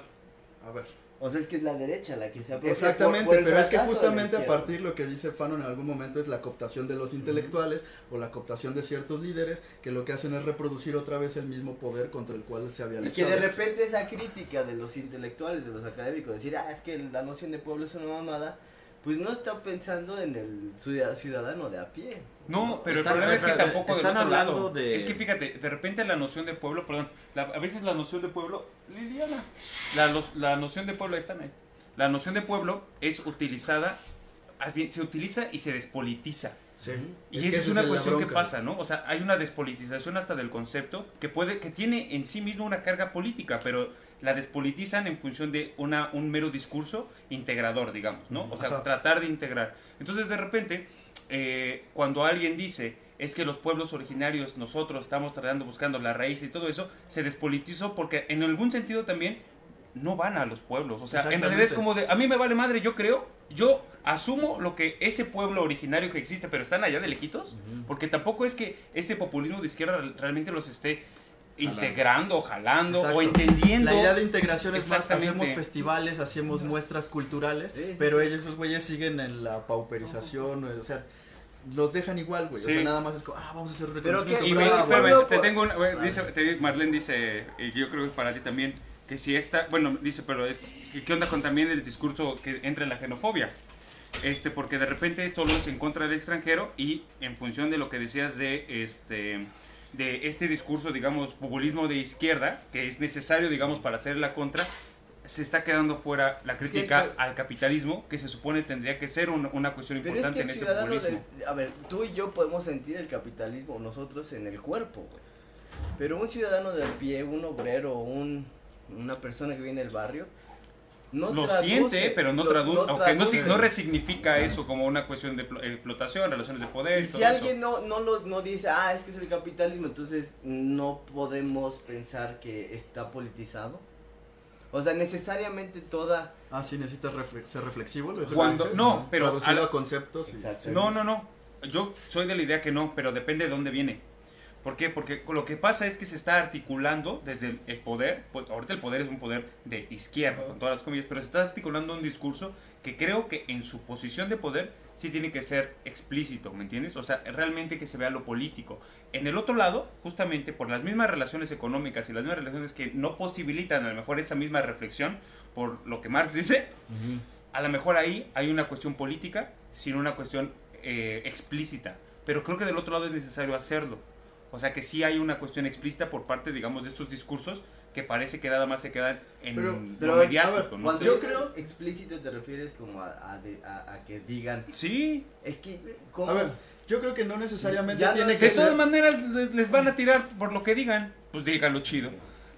a ver. O sea, es que es la derecha la que se apropia. Exactamente, por- por el pero es que justamente a partir lo que dice Fanon en algún momento es la cooptación de los intelectuales o la cooptación de ciertos líderes que lo que hacen es reproducir otra vez el mismo poder contra el cual se había Y que de repente esa crítica de los intelectuales, de los académicos, decir, ah, es que la noción de pueblo es una mamada, pues no está pensando en el ciudad- ciudadano de a pie. No, pero Están- el problema es que tampoco del están otro hablando lado. de- Es que fíjate, de repente la noción de pueblo, perdón, la- a veces la noción de pueblo, Liliana, la, los- la noción de pueblo, ahí están ahí. La noción de pueblo es utilizada, bien, se utiliza y se despolitiza. Sí. Y que esa es una cuestión que pasa, ¿no? O sea, hay una despolitización hasta del concepto que puede, que tiene en sí mismo una carga política, pero la despolitizan en función de una, un mero discurso integrador, digamos, ¿no? O sea, Ajá. tratar de integrar. Entonces, de repente, eh, cuando alguien dice es que los pueblos originarios, nosotros estamos tratando, buscando la raíz y todo eso, se despolitizó porque en algún sentido también no van a los pueblos. O sea, en realidad es como de, a mí me vale madre, yo creo, yo asumo lo que ese pueblo originario que existe, pero están allá de lejitos, porque tampoco es que este populismo de izquierda realmente los esté integrando, jalando Exacto. o entendiendo. La idea de integración es más, hacemos festivales, hacemos muestras culturales, Sí. pero ellos, esos güeyes siguen en la pauperización, o sea, los dejan igual, güey. O sea, Sí. nada más es como, ah, vamos a hacer un Pero reconocimiento. que- Y Bravo, te tengo una, güey, dice, te- Marlene dice, y yo creo que para ti también, que si esta, bueno, dice, pero es, ¿qué onda con también el discurso que entra en la xenofobia? Este, porque de repente esto lo es en contra del extranjero y en función de lo que decías de este de este discurso, digamos, populismo de izquierda, que es necesario, digamos, para hacer la contra, se está quedando fuera la que, crítica pero- al capitalismo, que se supone tendría que ser una, una cuestión Pero es importante que en ese populismo. del- a ver, tú y yo podemos sentir el capitalismo nosotros en el cuerpo, güey. Pero un ciudadano de pie, un obrero, un, una persona que viene del barrio, no lo traduce- siente, pero no lo- traduce, aunque no, traduce. no resignifica eso como una cuestión de pl- explotación, relaciones de poder. Y y si todo eso. alguien no, no, lo, no dice, ah, es que es el capitalismo, entonces no podemos pensar que está politizado. O sea, necesariamente toda... Ah, sí, necesitas refle- ser reflexivo. ¿lo Cuando- dices? no, pero Traducido al- a conceptos. y-. No, no, no. Yo soy de la idea que no, pero depende de dónde viene. ¿Por qué? Porque lo que pasa es que se está articulando desde el- poder, pues ahorita el poder es un poder de izquierda, con todas las comillas, pero se está articulando un discurso que creo que en su posición de poder sí tiene que ser explícito, ¿me entiendes? O sea, realmente que se vea lo político. En el otro lado, justamente por las mismas relaciones económicas y las mismas relaciones que no posibilitan a lo mejor esa misma reflexión, por lo que Marx dice, a lo mejor ahí hay una cuestión política sin una cuestión eh, explícita. Pero creo que del otro lado es necesario hacerlo. O sea que sí hay una cuestión explícita por parte, digamos, de estos discursos que parece que nada más se quedan en Pero- lo pero, a ver, mediático. ¿no? Cuando sé. yo creo explícito te refieres como a, a de- a- a que digan, Sí. es que, ¿cómo? A ver, yo creo que no necesariamente Ya no tiene es- que De todas ser... maneras les les van a tirar por lo que digan. Pues díganlo chido.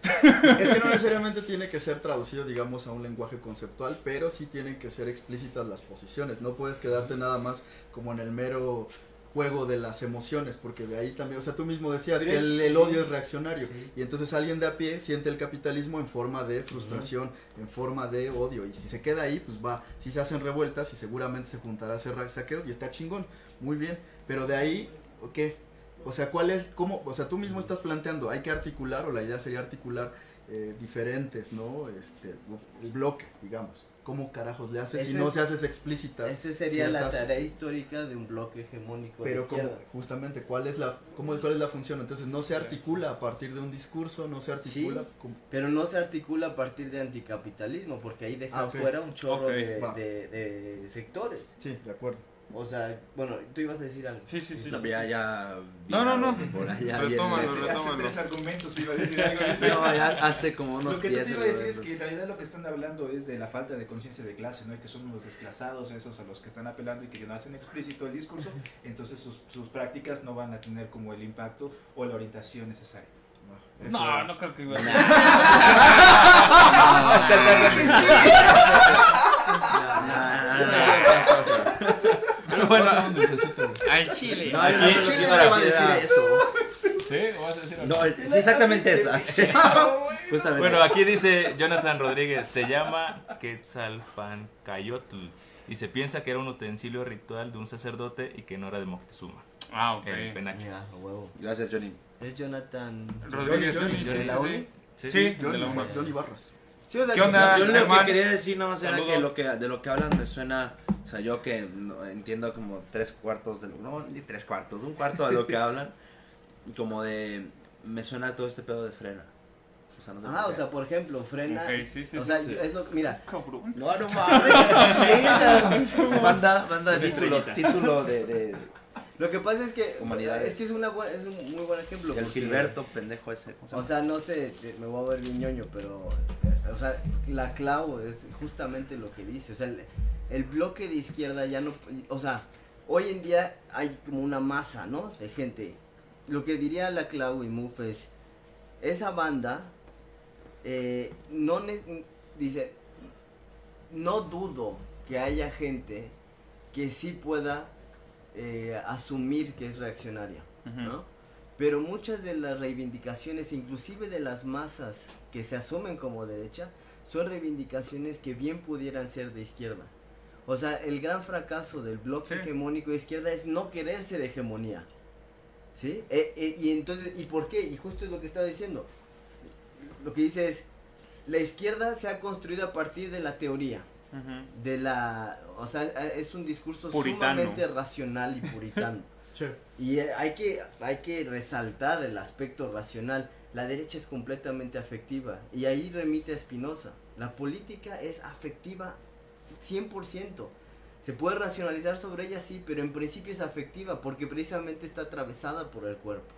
Es que no necesariamente tiene que ser traducido, digamos, a un lenguaje conceptual, pero sí tienen que ser explícitas las posiciones. No puedes quedarte nada más como en el mero juego de las emociones, porque de ahí también, o sea, tú mismo decías que el, sí. odio es reaccionario. Sí. Y entonces alguien de a pie siente el capitalismo en forma de frustración, en forma de odio. Y si se queda ahí, pues va, si se hacen revueltas y seguramente se juntará a hacer saqueos y está chingón, muy bien. Pero de ahí, ¿qué? O sea, ¿cuál es, cómo, o sea, tú mismo estás planteando, hay que articular, o la idea sería articular eh, diferentes, ¿no? Este, el bloque, digamos. ¿Cómo carajos le haces si no es- se haces explícitas? Esa sería la tarea histórica de un bloque hegemónico de Pero como, justamente, ¿cuál es, la, cómo, ¿cuál es la función? Entonces, no se articula a partir de un discurso, no se articula... Sí. como- Pero no se articula a partir de anticapitalismo, porque ahí dejas Ah, fuera un chorro de- de sectores. Sí, de acuerdo. O sea, bueno, tú ibas a decir algo. Sí, sí, sí. No, sí, ya, sí. ya. No, no, no. Por allá Retómalo, retómalo. Hace tres argumentos iba a decir algo. <laughs> No, ya hace como unos Lo que te 10 iba a decir es que en realidad lo que están hablando es de la falta de conciencia de clase, ¿no? Y que son los desclasados esos a los que están apelando y que no hacen explícito el discurso, entonces sus, sus prácticas no van a tener como el impacto o la orientación necesaria. Eso No, era. no creo que iba a Pero <laughs> <laughs> <laughs> bueno, Pásame un dulcecito, güey. al chile. No, al no, chile. no, ¿Quién no, iba a decir eso? ¿Sí? ¿Vas a decir algo? No, el- sí, exactamente esa. <laughs> sí. Justamente. Bueno, aquí dice Jonathan Rodríguez, se llama Quetzalpancayotl y se piensa que era un utensilio ritual de un sacerdote y que no era de Moctezuma, Ah, ok. el penacho. Ya, a huevo. Gracias, Johnny. Es Jonathan. Rodríguez, Johnny, Johnny, Johnny, sí, ¿la sí, uni? sí. Sí, Sí, de Johnny, la uni. Johnny Barras. Sí, o sea, ¿Qué onda? Yo lo que quería decir nada más era que, lo que de lo que hablan me suena, o sea, yo que no, entiendo como tres cuartos de lo, no, ni tres cuartos, un cuarto de lo que <laughs> hablan, y como de, me suena todo este pedo de frena. O sea, no sé Ah, o sea, por ejemplo, frena. Ok, sí, sí, o sí, sea, sí. es lo mira. Cabrón. No, no mames. <laughs> banda, banda de título, título de, de, Lo que pasa es que Humanidades. es que es una buen- es un muy buen ejemplo. porque- Gilberto, pendejo ese. ¿cómo se O sea, no sé, me voy a ver bien ñoño, pero eh, o sea, la clavo es justamente lo que dice, o sea, el, el bloque de izquierda ya no, o sea, hoy en día hay como una masa, ¿no? De gente. Lo que diría la Clau y Muf es, esa banda, eh, no, ne- dice, no dudo que haya gente que sí pueda eh, asumir que es reaccionaria, Ujú. ¿no? Pero muchas de las reivindicaciones, inclusive de las masas que se asumen como derecha, son reivindicaciones que bien pudieran ser de izquierda. O sea, el gran fracaso del bloque Sí. hegemónico de izquierda es no querer ser hegemonía. ¿Sí? Eh, eh, y entonces, ¿y por qué? Y justo es lo que estaba diciendo. Lo que dice es, la izquierda se ha construido a partir de la teoría De la o sea es un discurso Puritano. sumamente racional y puritano. <laughs> Sí. y eh, hay que hay que resaltar el aspecto racional. La derecha es completamente afectiva y ahí remite a Spinoza. La política es afectiva 100% se puede racionalizar sobre ella sí pero en principio es afectiva porque precisamente está atravesada por el cuerpo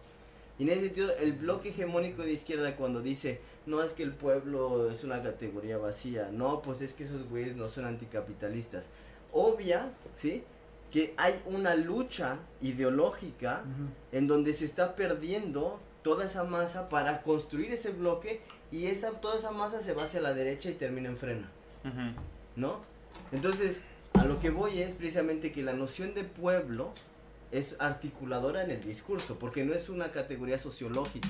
y en ese sentido, el bloque hegemónico de izquierda cuando dice, no es que el pueblo es una categoría vacía, no, pues es que esos güeyes no son anticapitalistas. Obvia, ¿sí? Que hay una lucha ideológica en donde se está perdiendo toda esa masa para construir ese bloque y esa, toda esa masa se va hacia la derecha y termina en frena. ¿no? Entonces, a lo que voy es precisamente que la noción de pueblo es articuladora en el discurso, porque no es una categoría sociológica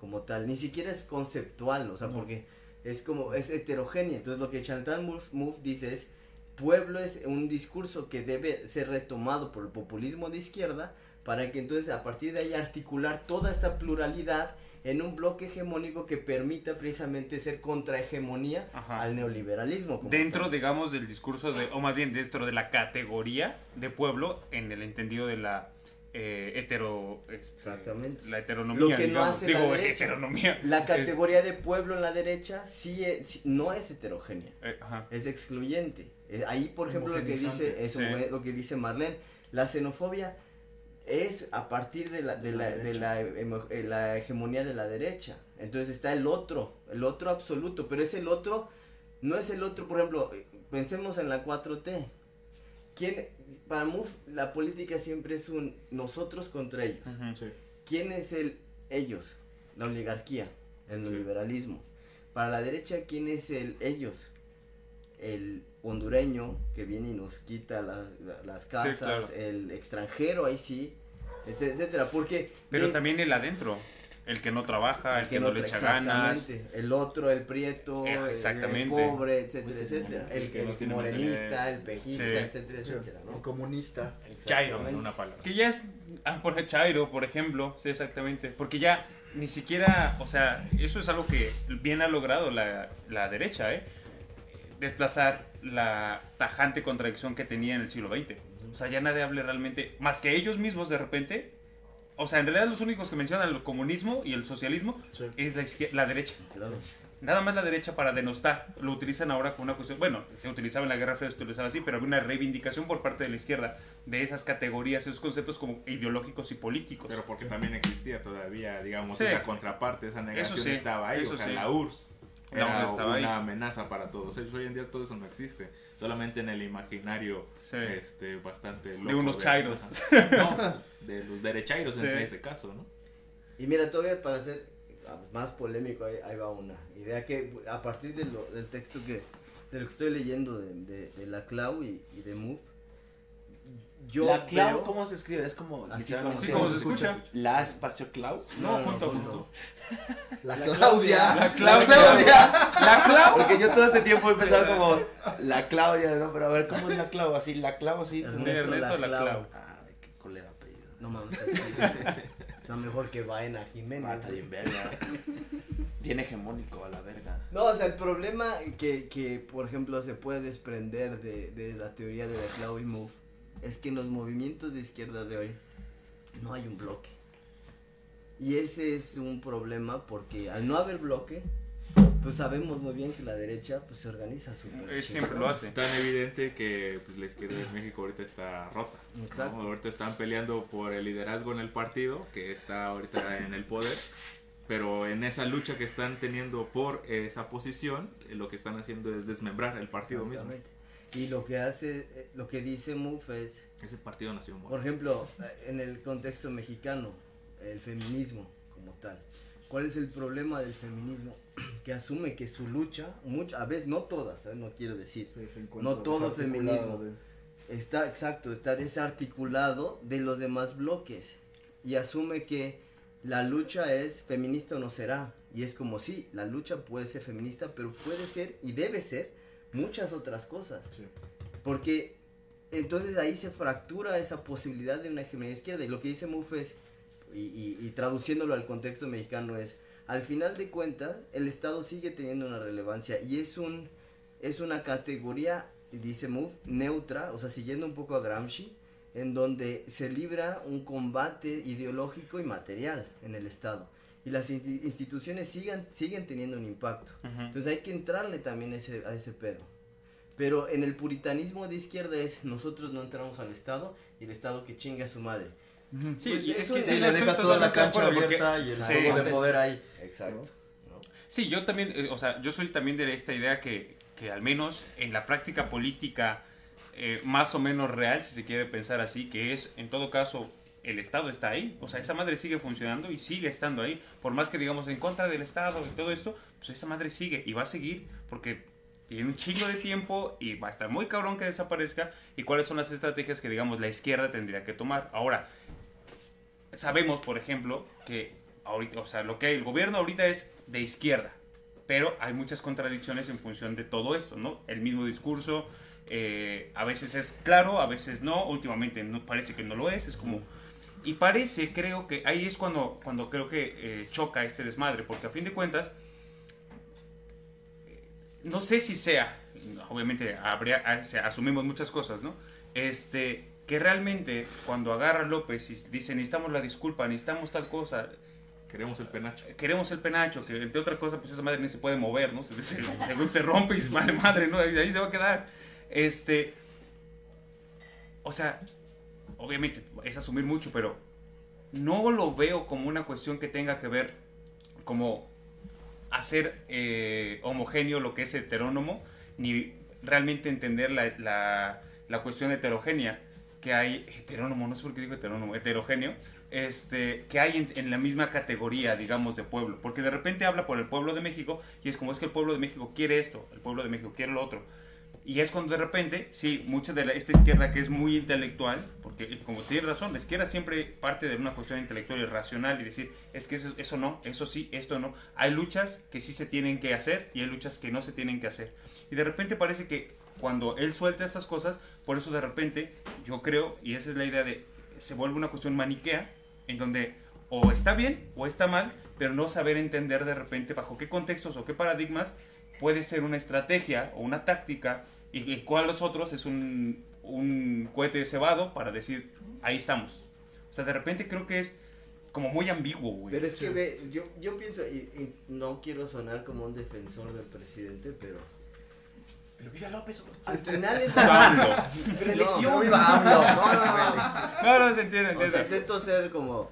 como tal, ni siquiera es conceptual, o sea, No. porque es como, es heterogénea. Entonces, lo que Chantal Mouffe, Mouffe dice es, pueblo es un discurso que debe ser retomado por el populismo de izquierda, para que entonces a partir de ahí articular toda esta pluralidad en un bloque hegemónico que permita precisamente ser contrahegemonía al neoliberalismo. Dentro, tal. digamos, del discurso de, o más bien dentro de la categoría de pueblo, en el entendido de la eh, hetero... este, Exactamente. La heteronomía, Lo que no digamos. hace la Digo, derecha. heteronomía. La Es- categoría de pueblo en la derecha sí, es- no es heterogénea, eh, es excluyente. Eh, Ahí, por ejemplo, lo que dice eso, Sí. lo que dice Marlene, la xenofobia es a partir de la, de la, de la, eh, la hegemonía de la derecha. Entonces está el otro, el otro absoluto, pero es el otro, no es el otro, por ejemplo, pensemos en la 4T. ¿Quién, para MUF, la política siempre es un nosotros contra ellos. Sí. ¿Quién es el ellos? La oligarquía, el neoliberalismo. Para la derecha, ¿quién es el ellos? El hondureño que viene y nos quita la- la- las casas, claro. el extranjero, ahí sí, etc- etcétera. Porque Pero de- también el adentro. El que no trabaja, el, que, no, le tra- echa ganas. exactamente, el otro, el prieto, Eh, el- exactamente. el pobre, etcétera, etcétera. El, que no el tiene morenista, el pejista, Sí. etcétera, etcétera, El ¿no? comunista. Chairo, Exactamente. En una palabra. Que ya es, ah, por ejemplo, Chairo, por ejemplo, sí, exactamente, porque ya ni siquiera, o sea, eso es algo que bien ha logrado la, la derecha, ¿eh? Desplazar la tajante contradicción que tenía en el siglo XX. O sea, ya nadie habla realmente, más que ellos mismos de repente, o sea, en realidad los únicos que mencionan el comunismo y el socialismo Sí. es la, la derecha. Claro. nada más la derecha para denostar. Lo utilizan ahora como una cuestión, bueno, se utilizaba en la Guerra Fría, se utilizaba así, pero había una reivindicación por parte de la izquierda de esas categorías, esos conceptos como ideológicos y políticos. Pero porque también existía todavía, digamos, Sí. esa contraparte, esa negación sí, estaba ahí. eso o sea, sí. la URSS era una ahí. amenaza para todos ellos. Hoy en día todo eso no existe. Solamente en el imaginario Sí. este, bastante loco. de unos chairos. <laughs> No, de los derechairos Sí. en ese caso, ¿no? Y mira, todavía para ser más polémico, ahí, ahí va una idea que a partir de lo- del texto que, de lo que estoy leyendo de, de, de la Clau y, y de Move, yo la clau, veo- ¿cómo se escribe? Es como Así como se escucha. la espacio clau. No, junto, junto. junto. La La Claudia. La Claudia. La Clau. Porque yo todo este tiempo he pensado como la Claudia, ¿no? Pero a ver, ¿cómo es la clau? Así, la clau así. Sí, Ernesto Ernesto La La Clau. Ay, qué colera apellido. No mames, <laughs> está mejor que Vaina Jiménez. Ah, está bien verga. Bien hegemónico a la verga. No, o sea, el problema que, que por ejemplo, se puede desprender de, de la teoría de la Clau y Move es que en los movimientos de izquierda de hoy no hay un bloque. Y ese es un problema porque al no haber bloque, pues sabemos muy bien que la derecha pues se organiza súper Eh, siempre lo hace. Tan evidente que pues, la izquierda de México ahorita está rota. ¿no? Exacto. Ahorita están peleando por el liderazgo en el partido, que está ahorita en el poder. Pero en esa lucha que están teniendo por esa posición, lo que están haciendo es desmembrar el partido mismo. Y lo que hace, eh, lo que dice Move es, Ese partido nació muerto. por ejemplo, eh, en el contexto mexicano, el feminismo como tal. ¿Cuál es el problema del feminismo? <clears throat> Que asume que su lucha, mucho, a veces, no todas, ¿eh? no quiero decir, Sí, No todo feminismo. de- está, exacto, está desarticulado de los demás bloques y asume que la lucha es feminista o no será. Y es como sí, la lucha puede ser feminista, pero puede ser y debe ser muchas otras cosas. Sí. Porque entonces ahí se fractura esa posibilidad de una hegemonía izquierda. Y lo que dice Muff es, y, y- y traduciéndolo al contexto mexicano es, al final de cuentas, el Estado sigue teniendo una relevancia y es un es una categoría, dice Muff, neutra, o sea, siguiendo un poco a Gramsci, en donde se libra un combate ideológico y material en el Estado. Y las insti- instituciones sigan, siguen teniendo un impacto. Ujú. Entonces hay que entrarle también a ese, a ese pedo. Pero en el puritanismo de izquierda es nosotros no entramos al Estado y el Estado que chinga a su madre. Sí, Pues y es eso que es- sí, no le dejas toda la cancha acuerdo, porque- abierta y el Sí. juego de poder ahí. Exacto. ¿no? Sí, yo también, eh, o sea, yo soy también de esta idea que, que al menos en la práctica política eh, más o menos real, si se quiere pensar así, que es en todo caso el Estado está ahí, o sea, esa madre sigue funcionando y sigue estando ahí, por más que digamos en contra del Estado y todo esto, pues esa madre sigue y va a seguir porque tiene un chingo de tiempo y va a estar muy cabrón que desaparezca y cuáles son las estrategias que digamos la izquierda tendría que tomar. Ahora, sabemos, por ejemplo, que ahorita, o sea, lo que hay, el gobierno ahorita es de izquierda, pero hay muchas contradicciones en función de todo esto, ¿no? El mismo discurso, eh, a veces es claro, a veces no, últimamente no, parece que no lo es, es como... Y parece, creo que ahí es cuando, cuando creo que eh, choca este desmadre, porque a fin de cuentas, eh, no sé si sea, obviamente habría, ah, asumimos muchas cosas, ¿no? Este, que realmente cuando agarra López y dice necesitamos la disculpa, necesitamos tal cosa, Queremos el penacho. queremos el penacho, que entre otras cosas, pues esa madre ni se puede mover, ¿no? Se- se- según se rompe y se vale madre, ¿no? Ahí, ahí se va a quedar. Este. O sea, obviamente es asumir mucho, pero no lo veo como una cuestión que tenga que ver como hacer eh, homogéneo lo que es heterónomo, ni realmente entender la, la, cuestión heterogénea que hay, heterónomo, no sé por qué digo heterónomo, heterogéneo, este, que hay en, en la misma categoría, digamos, de pueblo. Porque de repente habla por el pueblo de México y es como es que el pueblo de México quiere esto, el pueblo de México quiere lo otro. Y es cuando de repente, sí, mucha de la- esta izquierda que es muy intelectual, porque como tiene razón, la izquierda siempre parte de una cuestión intelectual y racional y decir, es que eso, eso no, eso sí, esto no. Hay luchas que sí se tienen que hacer y hay luchas que no se tienen que hacer. Y de repente parece que cuando él suelta estas cosas, por eso de repente yo creo, y esa es la idea de, se vuelve una cuestión maniquea, en donde o está bien o está mal, pero no saber entender de repente bajo qué contextos o qué paradigmas puede ser una estrategia o una táctica y, cuál los otros es un, un cohete cebado para decir, ahí estamos. O sea, de repente creo que es como muy ambiguo, güey. Pero es que ve, yo, yo pienso, y, y no quiero sonar como un defensor del presidente, pero Pero viva López. al final es AMLO. Reelección, No, AMLO. No, no, no. No, no se entiende, O sea, entiende. intento ser como.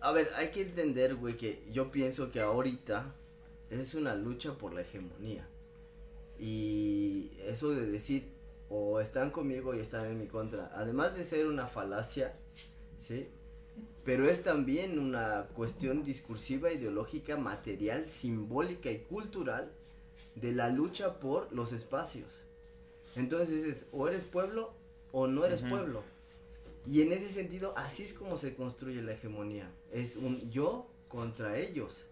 A ver, hay que entender, güey, que yo pienso que ahorita es una lucha por la hegemonía. Y eso de decir, o están conmigo y están en mi contra, además de ser una falacia, ¿sí? Pero es también una cuestión discursiva, ideológica, material, simbólica y cultural de la lucha por los espacios. Entonces es, o eres pueblo o no eres pueblo. Y en ese sentido, así es como se construye la hegemonía. Es un yo contra ellos.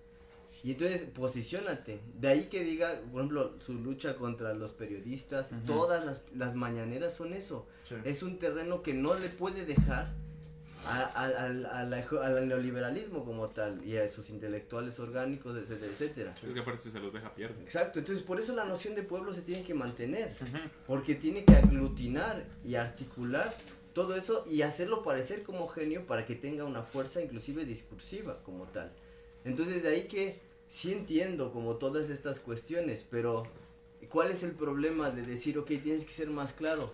Y entonces, posiciónate. De ahí que diga, por ejemplo, su lucha contra los periodistas, todas las, las mañaneras son eso. Sí. Es un terreno que no le puede dejar a- a- al- a la- al neoliberalismo como tal y a sus intelectuales orgánicos, etcétera, etcétera. Es que aparte si se los deja pierde. Exacto, entonces por eso la noción de pueblo se tiene que mantener. Porque tiene que aglutinar y articular todo eso y hacerlo parecer como homogéneo para que tenga una fuerza inclusive discursiva como tal. Entonces de ahí que sí entiendo como todas estas cuestiones, pero ¿cuál es el problema de decir, ok, tienes que ser más claro?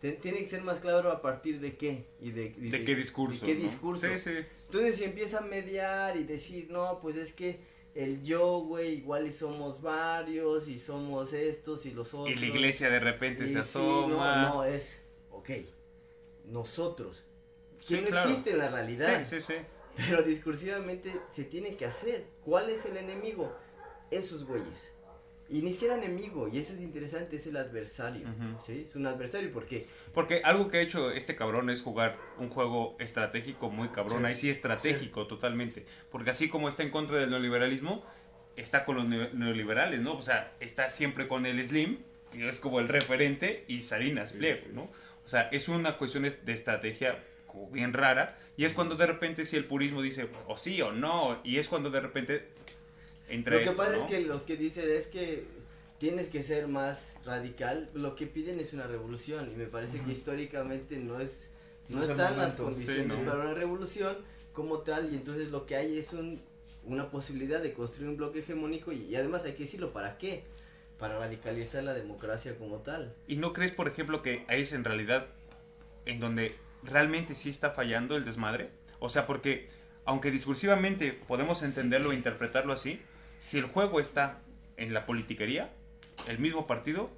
Tiene que ser más claro a partir de qué y de, y ¿De qué discurso? de qué no? discurso. Sí, sí. Entonces si empieza a mediar y decir, no, pues es que el yo, güey, igual y somos varios y somos estos y los otros. Y la iglesia de repente Y se sí, asoma. no, no, es, ok, nosotros. Sí, Que no claro. existe en la realidad, Sí, sí, sí. Pero discursivamente se tiene que hacer. ¿Cuál es el enemigo? Esos güeyes. Y ni siquiera enemigo, y eso es interesante, es el adversario. ¿Sí? Es un adversario porque Porque algo que ha hecho este cabrón es jugar un juego estratégico muy cabrón. Sí. Ahí sí estratégico totalmente. Porque así como está en contra del neoliberalismo, está con los neo- neoliberales, ¿no? O sea, está siempre con el Slim, que es como el referente, y Salinas Pliego, ¿no? O sea, es una cuestión es- de estrategia como bien rara. Y es cuando de repente si el purismo dice o sí o no. Y es cuando de repente entra lo que esto, pasa ¿no? es que los que dicen es que tienes que ser más radical, lo que piden es una revolución y me parece que históricamente no es no, están las sí, condiciones ¿no? para una revolución como tal y entonces lo que hay es un, una posibilidad de construir un bloque hegemónico y, y además hay que decirlo, ¿para qué? Para radicalizar la democracia como tal. ¿Y no crees, por ejemplo, que ahí es en realidad en donde realmente sí está fallando el desmadre? O sea, porque aunque discursivamente podemos entenderlo e interpretarlo así, si el juego está en la politiquería, el mismo partido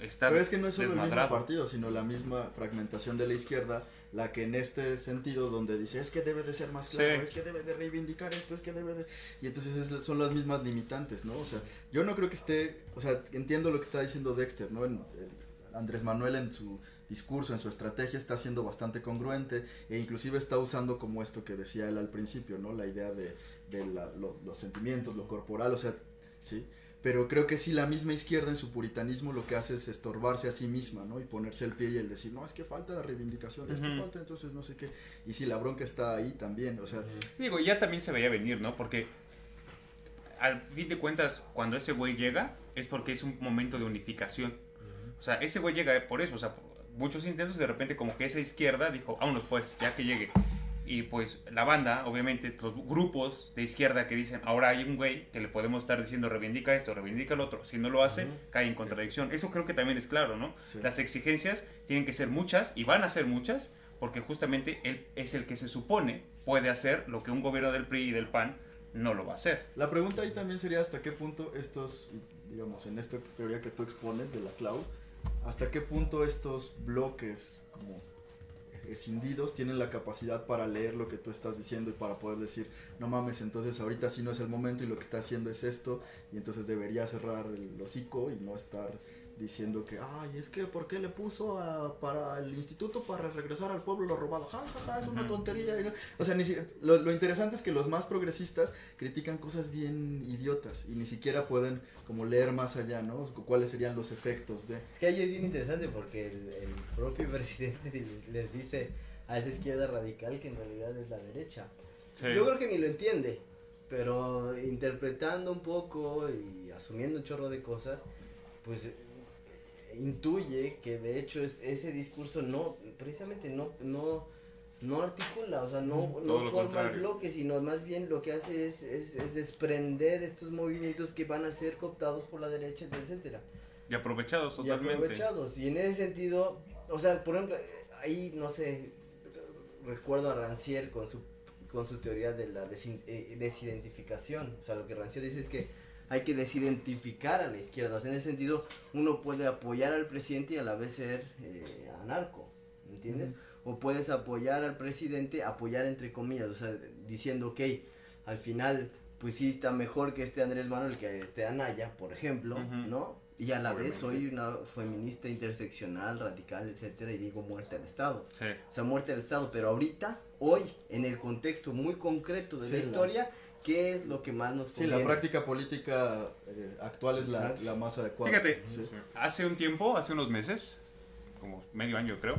está Pero es que no es solo el mismo desmadrado. partido, sino la misma fragmentación de la izquierda, la que en este sentido donde dice es que debe de ser más claro, Sí. es que debe de reivindicar esto, es que debe de... Y entonces es- son las mismas limitantes, ¿no? O sea, yo no creo que esté, o sea, entiendo lo que está diciendo Dexter, ¿no? En- el- Andrés Manuel en su discurso, en su estrategia está siendo bastante congruente e inclusive está usando como esto que decía él al principio, ¿no? La idea de, de la- lo- los sentimientos, lo corporal, o sea, ¿sí? Pero creo que sí, la misma izquierda en su puritanismo lo que hace es estorbarse a sí misma, ¿no? Y ponerse el pie y el decir, no, es que falta la reivindicación, es que falta entonces no sé qué. Y sí, la bronca está ahí también, o sea, Digo, ya también se veía venir, ¿no? Porque al fin de cuentas, cuando ese güey llega, es porque es un momento de unificación. O sea, ese güey llega por eso. O sea, muchos intentos de repente como que esa izquierda dijo, vámonos pues, ya que llegue. Y pues la banda, obviamente, los grupos de izquierda que dicen, ahora hay un güey que le podemos estar diciendo, reivindica esto, reivindica el otro. Si no lo hace, cae en contradicción. Eso creo que también es claro, ¿no? Sí. Las exigencias tienen que ser muchas y van a ser muchas porque justamente él es el que se supone puede hacer lo que un gobierno del PRI y del PAN no lo va a hacer. la pregunta ahí también sería hasta qué punto estos, digamos, en esta teoría que tú expones de la cloud, hasta qué punto estos bloques como escindidos tienen la capacidad para leer lo que tú estás diciendo y para poder decir, no mames, entonces ahorita sí no es el momento y lo que está haciendo es esto, y entonces debería cerrar el hocico y no estar diciendo que, ay, es que, ¿por qué le puso a- para el instituto para regresar al pueblo lo robado? Ja, ja, ja, es una tontería. y no- O sea, ni si- lo, lo interesante es que los más progresistas critican cosas bien idiotas y ni siquiera pueden como leer más allá, ¿no? Cuáles serían los efectos de... Es que ahí es bien interesante porque el, el propio <laughs> presidente les, les dice a esa izquierda radical que en realidad es la derecha. Yo creo que ni lo entiende, pero interpretando un poco y asumiendo un chorro de cosas, pues intuye que de hecho es, ese discurso no, precisamente no, no, no articula, o sea, no, no forma el bloque, sino más bien lo que hace es, es, es desprender estos movimientos que van a ser cooptados por la derecha, etcétera. Y aprovechados Y totalmente. aprovechados. Y en ese sentido, o sea, por ejemplo, ahí, no sé, recuerdo a Rancière con su, con su teoría de la desin- eh, desidentificación. O sea, lo que Rancière dice es que hay que desidentificar a la izquierda. O sea, en ese sentido, uno puede apoyar al presidente y a la vez ser eh, anarco, ¿entiendes? O puedes apoyar al presidente, apoyar entre comillas, o sea, diciendo, ok, al final, pues sí está mejor que esté Andrés Manuel que esté Anaya, por ejemplo. ¿no? Y a la vez soy una feminista interseccional, radical, etcétera, y digo muerte al Estado. Sí. O sea, muerte al Estado, pero ahorita, hoy, en el contexto muy concreto de Sí, la la- historia, ¿qué es lo que más nos Sí, la conviene? práctica política eh, actual es la, la más adecuada. Fíjate, Sí. hace un tiempo, hace unos meses, como medio año creo,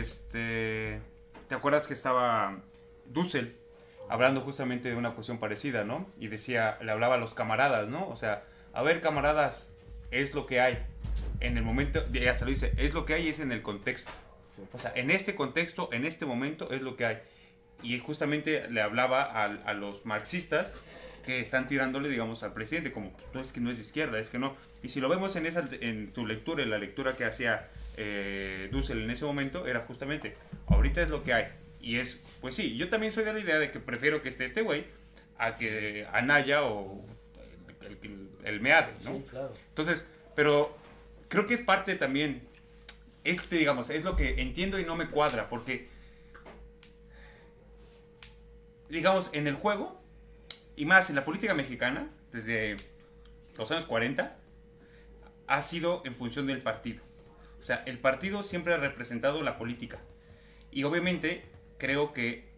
este, ¿te acuerdas que estaba Dussel hablando justamente de una cuestión parecida, ¿no? Y decía, le hablaba a los camaradas, ¿no? O sea, a ver camaradas, es lo que hay. En el momento, y hasta lo dice, es lo que hay, es en el contexto. O sea, en este contexto, en este momento, es lo que hay. Y justamente le hablaba a, a los marxistas que están tirándole, digamos, al presidente, como, no es que no es de izquierda, es que no. Y si lo vemos en, esa, en tu lectura, en la lectura que hacía eh, Dussel en ese momento, era justamente, ahorita es lo que hay. Y es, pues sí, yo también soy de la idea de que prefiero que esté este güey a que Anaya o el, el, el Meade, ¿no? Sí, claro. Entonces, pero creo que es parte también, este, digamos, es lo que entiendo y no me cuadra, porque, digamos, en el juego, y más en la política mexicana, desde los años 40, ha sido en función del partido. O sea, el partido siempre ha representado la política. Y obviamente creo que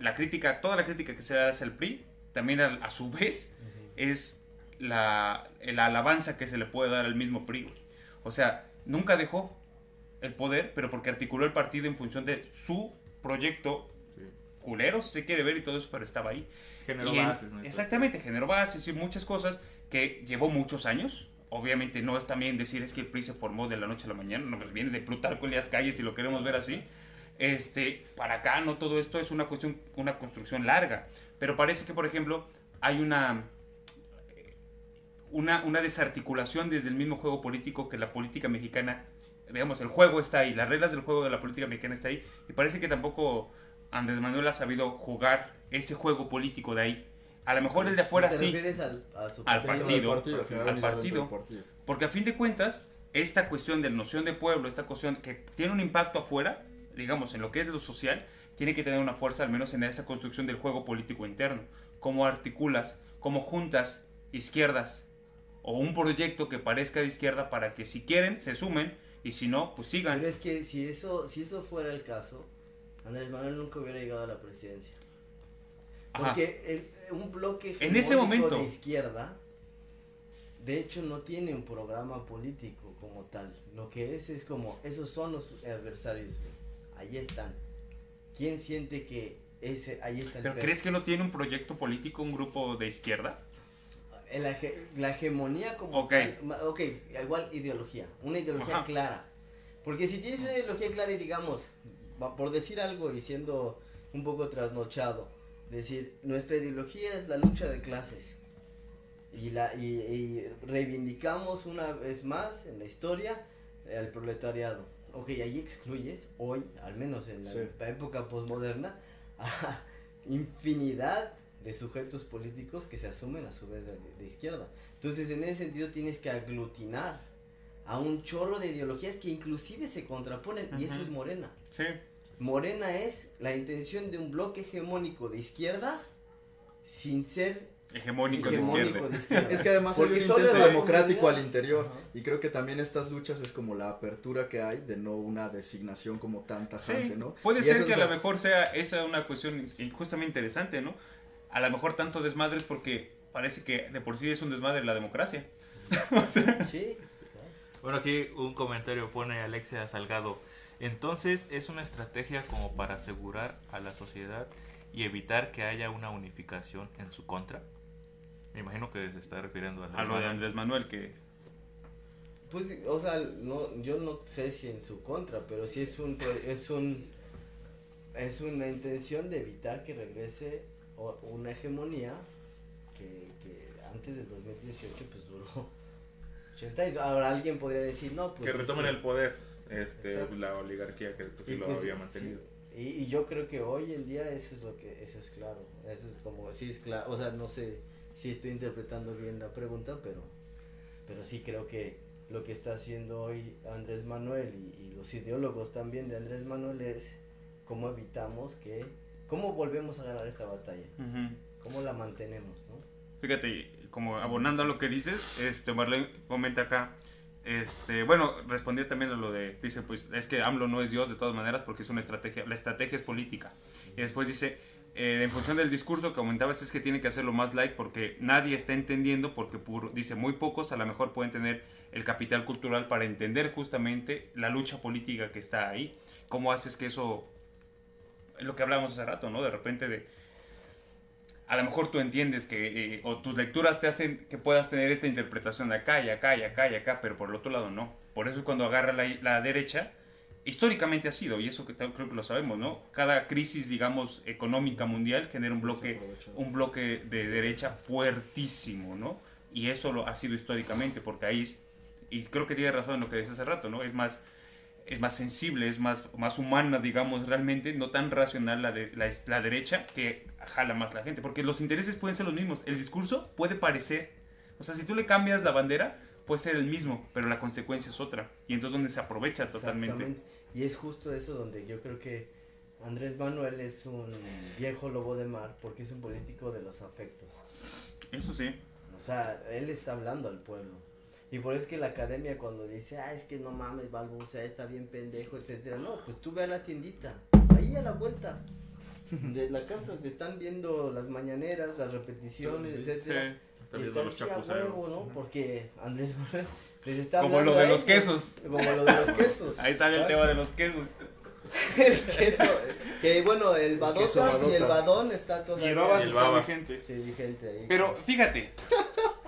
la crítica, toda la crítica que se da hacia el PRI, también a, a su vez es la, la alabanza que se le puede dar al mismo PRI. güey. O sea, nunca dejó el poder, pero porque articuló el partido en función de su proyecto Sí. culero, si se quiere ver y todo eso, pero estaba ahí. Generó Y en- bases, ¿no? Exactamente, generó bases y muchas cosas que llevó muchos años. Obviamente no es también decir es que el PRI se formó de la noche a la mañana, no, pues viene de Plutarco Elías Calles si lo queremos ver así. Este, para acá no todo esto es una cuestión, una construcción larga, pero parece que por ejemplo hay una una, una desarticulación desde el mismo juego político que la política mexicana, digamos, el juego está ahí, las reglas del juego de la política mexicana está ahí, y parece que tampoco Andrés Manuel ha sabido jugar ese juego político de ahí. A lo mejor el de afuera ¿Te sí, al, a su Al partido? partido. al partido. partido. porque a fin de cuentas, esta cuestión de noción de pueblo, esta cuestión que tiene un impacto afuera, digamos, en lo que es lo social, tiene que tener una fuerza al menos en esa construcción del juego político interno. Cómo articulas, cómo juntas izquierdas o un proyecto que parezca de izquierda para que si quieren se sumen y si no, pues sigan. Pero es que si eso, si eso fuera el caso, Andrés Manuel nunca hubiera llegado a la presidencia. Porque el- un bloque En ese hegemónico momento. de izquierda, de hecho, no tiene un programa político como tal. Lo que es es como, esos son los adversarios, güey. Ahí están. ¿Quién siente que ese, ahí está el ¿Pero crees que no tiene un proyecto político un grupo de izquierda? La hegemonía como Ok. tal, ok, igual ideología, una ideología Ajá. clara. Porque si tienes una ideología clara y digamos, por decir algo y siendo un poco trasnochado, decir, nuestra ideología es la lucha de clases. Y, la, y, y reivindicamos una vez más en la historia al proletariado. Ok, ahí excluyes hoy, al menos en la Sí. época posmoderna, a <laughs> infinidad de sujetos políticos que se asumen a su vez de, de izquierda. Entonces, en ese sentido tienes que aglutinar a un chorro de ideologías que inclusive se contraponen y eso es Morena. Sí. Morena es la intención de un bloque hegemónico de izquierda sin ser Hegemónico, de hegemónico izquierda. de izquierda. Es que además hay un Porque solo intento democrático al interior. Ajá. Y creo que también estas luchas es como la apertura que hay de no una designación como tan tajante, Sí, ¿no? puede Y ser eso, que o a sea, lo mejor sea esa una cuestión justamente interesante, ¿no? A lo mejor tanto desmadre es porque parece que de por sí es un desmadre la democracia. <laughs> O sea, Sí, Bueno, aquí un comentario pone Alexia Salgado. Entonces es una estrategia como para asegurar a la sociedad y evitar que haya una unificación en su contra. Me imagino que se está refiriendo a, a lo de Andrés Manuel, que Pues, o sea, no, yo no sé si en su contra, pero sí es un, es un, es una intención de evitar que regrese o- una hegemonía que, que antes del 2018 pues duró 80 años. Ahora alguien podría decir, no, pues... que retomen este, el poder, este, Exacto. la oligarquía que pues, sí y lo pues, había sí, mantenido. Y, y yo creo que hoy en día eso es lo que, eso es claro, eso es como, sí es claro, o sea, no sé si estoy interpretando bien la pregunta, pero, pero sí creo que lo que está haciendo hoy Andrés Manuel y, y los ideólogos también de Andrés Manuel es cómo evitamos que, cómo volvemos a ganar esta batalla, cómo la mantenemos, ¿no? Fíjate, como abonando a lo que dices, este Marlene comenta acá, este, bueno, respondía también a lo de, dice, pues es que AMLO no es Dios de todas maneras porque es una estrategia, la estrategia es política. Y después dice, eh, en función del discurso que aumentabas es que tiene que hacerlo más light porque nadie está entendiendo, porque por- dice, muy pocos a lo mejor pueden tener el capital cultural para entender justamente la lucha política que está ahí. ¿Cómo haces que eso, es lo que hablábamos hace rato, ¿no? De repente de, a lo mejor tú entiendes que, eh, o tus lecturas te hacen que puedas tener esta interpretación de acá y acá y acá y acá, pero por el otro lado no. Por eso cuando agarra la, la derecha, históricamente ha sido, y eso que creo que lo sabemos, ¿no? Cada crisis, digamos, económica mundial genera un bloque, un bloque de derecha fuertísimo, ¿no? Y eso lo ha sido históricamente, porque ahí, y creo que tiene razón en lo que decías hace rato, ¿no? Es más, es más sensible, es más, más humana, digamos, realmente, no tan racional la, de, la, la derecha que jala más la gente, porque los intereses pueden ser los mismos, el discurso puede parecer, o sea, si tú le cambias la bandera, puede ser el mismo, pero la consecuencia es otra, y entonces donde se aprovecha totalmente. Y es justo eso donde yo creo que Andrés Manuel es un viejo lobo de mar porque es un político de los afectos. Eso sí. O sea, él está hablando al pueblo. Y por eso es que la academia cuando dice, ah, es que no mames, Balbucea está bien pendejo, etcétera. No, pues tú ve a la tiendita, ahí a la vuelta de la casa, te están viendo las mañaneras, las repeticiones, etcétera. Sí. Está Y viendo están los así a chapuceros. huevo, ¿no? Porque Andrés Manuel les está Como lo de los quesos. Como lo de los quesos. Ahí sale el tema de los quesos. <laughs> el queso. Que bueno, el badotas y el badón está todavía. Y el babas Y el está vigente. Sí, vigente ahí. Pero fíjate, <laughs>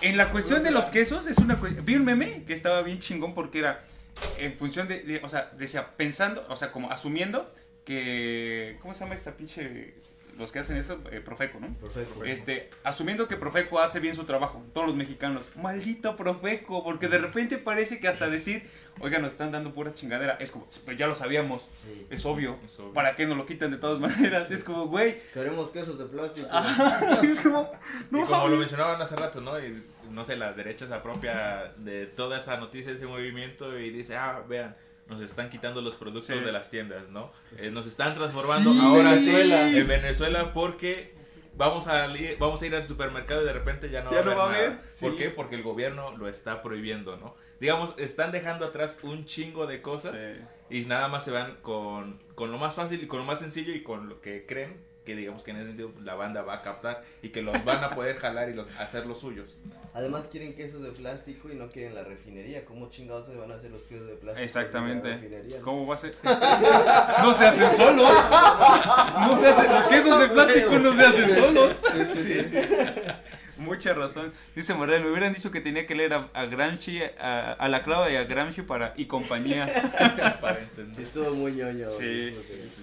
en la cuestión de los quesos es una vi un meme que estaba bien chingón porque era en función de, de- o sea, decía pensando, o sea, como asumiendo que ¿cómo se llama esta pinche los que hacen eso? Eh, Profeco, ¿no? Perfecto. Este, asumiendo que Profeco hace bien su trabajo, todos los mexicanos, maldito Profeco, porque de repente parece que hasta decir, oiga, nos están dando pura chingadera, es como, pues ya lo sabíamos, Sí. es obvio, Es obvio. ¿para qué nos lo quitan de todas maneras? Es como, güey, Queremos quesos de plástico. <laughs> es como, no y como lo mencionaban hace rato, ¿no? Y, no sé, la derecha se apropia de toda esa noticia, ese movimiento y dice, ah, vean, nos están quitando los productos Sí. de las tiendas, ¿no? Eh, nos están transformando Sí, ahora sí en Venezuela porque vamos a, vamos a ir al supermercado y de repente ya no Ya va a no haber va a haber, ¿Por sí. qué? Porque el gobierno lo está prohibiendo, ¿no? Digamos, están dejando atrás un chingo de cosas Sí. Y nada más se van con, con lo más fácil y con lo más sencillo y con lo que creen que digamos que en ese sentido la banda va a captar y que los van a poder jalar y los, hacer los suyos. Además quieren quesos de plástico y no quieren la refinería. ¿Cómo chingados se van a hacer los quesos de plástico? Exactamente. ¿Cómo va a ser? <laughs> No se hacen solos. No se hacen, los quesos de plástico no se hacen solos. Sí, sí, sí. Mucha razón. Dice Morel, me hubieran dicho que tenía que leer a, a Gramsci, a, a la clava y a Gramsci para, y compañía. <laughs> para Sí, estuvo muy ñoño. Sí.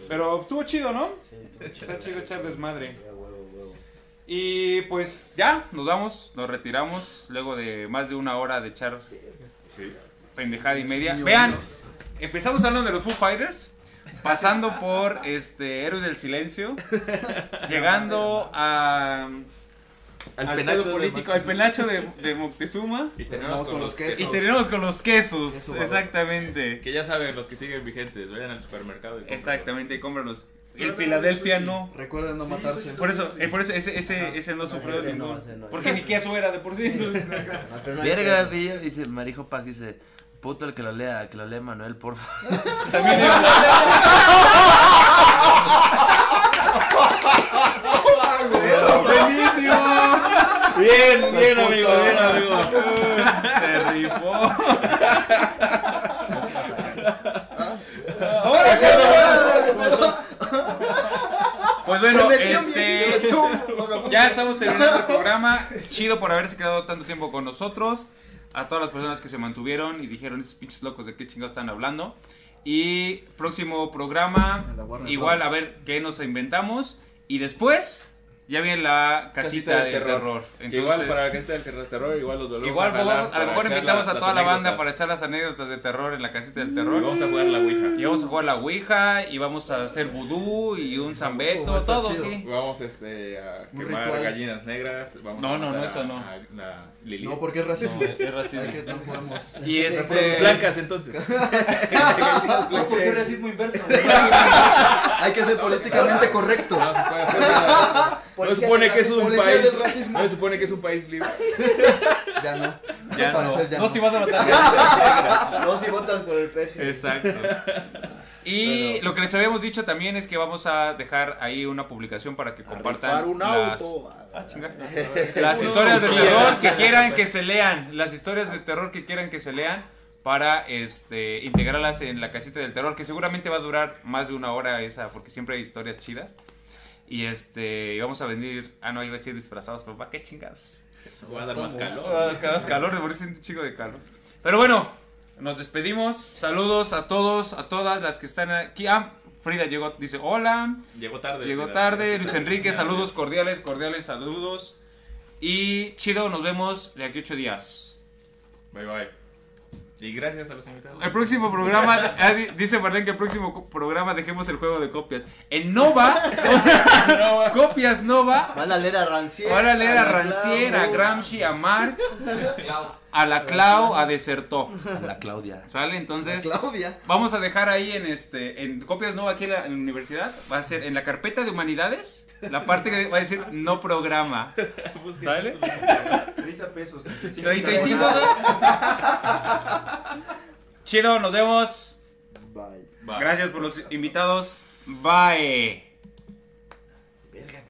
Pero estuvo chido, ¿no? Sí, estuvo Está chido echar desmadre. Y pues ya, nos vamos, nos retiramos luego de más de una hora de echar Sí. pendejada y media. Sí, Vean, empezamos hablando de los Foo Fighters, pasando por este Héroes del Silencio, <laughs> llegando a Al, al penacho político, al penacho de, de Moctezuma. <laughs> Y Terminamos con los quesos. Y terminamos con los quesos, exactamente. Que ya saben, los que siguen vigentes, vayan al supermercado y. Exactamente, cómpralos. El Pero Filadelfia no. Recuerden no Sí, matarse. Por eso, eh, por eso ese, ese, ese no sufrió ese ningún- no, ese no. Porque ni queso era de por sí. <laughs> no Verga, dice Marijo Pac, dice, puto el que lo lea, que lo lea Manuel, porfa. Buenísimo. <laughs> Bien, bien, amigo, bien, amigo. Se rifó. Ahora, ¿qué Pues bueno, este. Ya estamos terminando el programa. Chido por haberse quedado tanto tiempo con nosotros. A todas las personas que se mantuvieron y dijeron, esos pinches locos de qué chingados están hablando. Y próximo programa, igual a ver qué nos inventamos. Y después, ya viene la casita, del terror. Entonces, igual para la casita del terror, igual los volvemos igual a jalar a lo mejor invitamos las- a toda la banda para echar las anécdotas de terror en la casita del Y terror. vamos a jugar la Ouija. Y vamos a jugar la Ouija y vamos a hacer vudú y un zambeto, estar todo aquí. Vamos este, a Un quemar ritual. gallinas negras. Vamos No, a no, no, eso no. a la Lili. No, porque es racismo. No, es racismo. Hay que, no podemos. Y este... Blancas entonces. <laughs> No, porque es racismo inverso. <laughs> Hay que ser políticamente correctos. No supone que es un país. No supone que es un país libre. <laughs> Ya no. Ya no, parecer ya no, no. si vas a matar No <laughs> si votas por el peje. Exacto. Y lo que les habíamos dicho también es que vamos a dejar ahí una publicación para que compartan las, Ah, chinga. <laughs> las historias de terror que quieran que se lean, las historias de terror que quieran que se lean para este integrarlas en la casita del terror, que seguramente va a durar más de una hora esa, porque siempre hay historias chidas. Y este, y vamos a venir, ah no, iba a decir disfrazados, pero ¿para qué chingados? Va a dar más calor. Ah, Cada vez calor, me parece un chico de calor. Pero bueno, nos despedimos. Saludos a todos, a todas las que están aquí. Ah, Frida llegó, dice hola. Llegó tarde. Llegó Frida. tarde. Luis <laughs> Enrique, saludos cordiales, cordiales saludos. Y chido, nos vemos de aquí a ocho días. Bye bye. Y gracias a los invitados. El próximo programa, <laughs> di- dice Marlene que el próximo programa dejemos el juego de copias. En Nova, <laughs> copias Nova, Van a leer a Ranciera. van a leer a Ranciera, a Clau. Gramsci, a Marx, a la Clau, a Desertó. La Claudia. ¿Sale? Entonces, Claudia. vamos a dejar ahí en este en copias nuevas aquí en la, en la universidad. Va a ser en la carpeta de humanidades. La parte que va a decir no programa. ¿Sale? 30 pesos. 35. 35. Chido, nos vemos. Bye. Bye. Gracias por los invitados. Bye.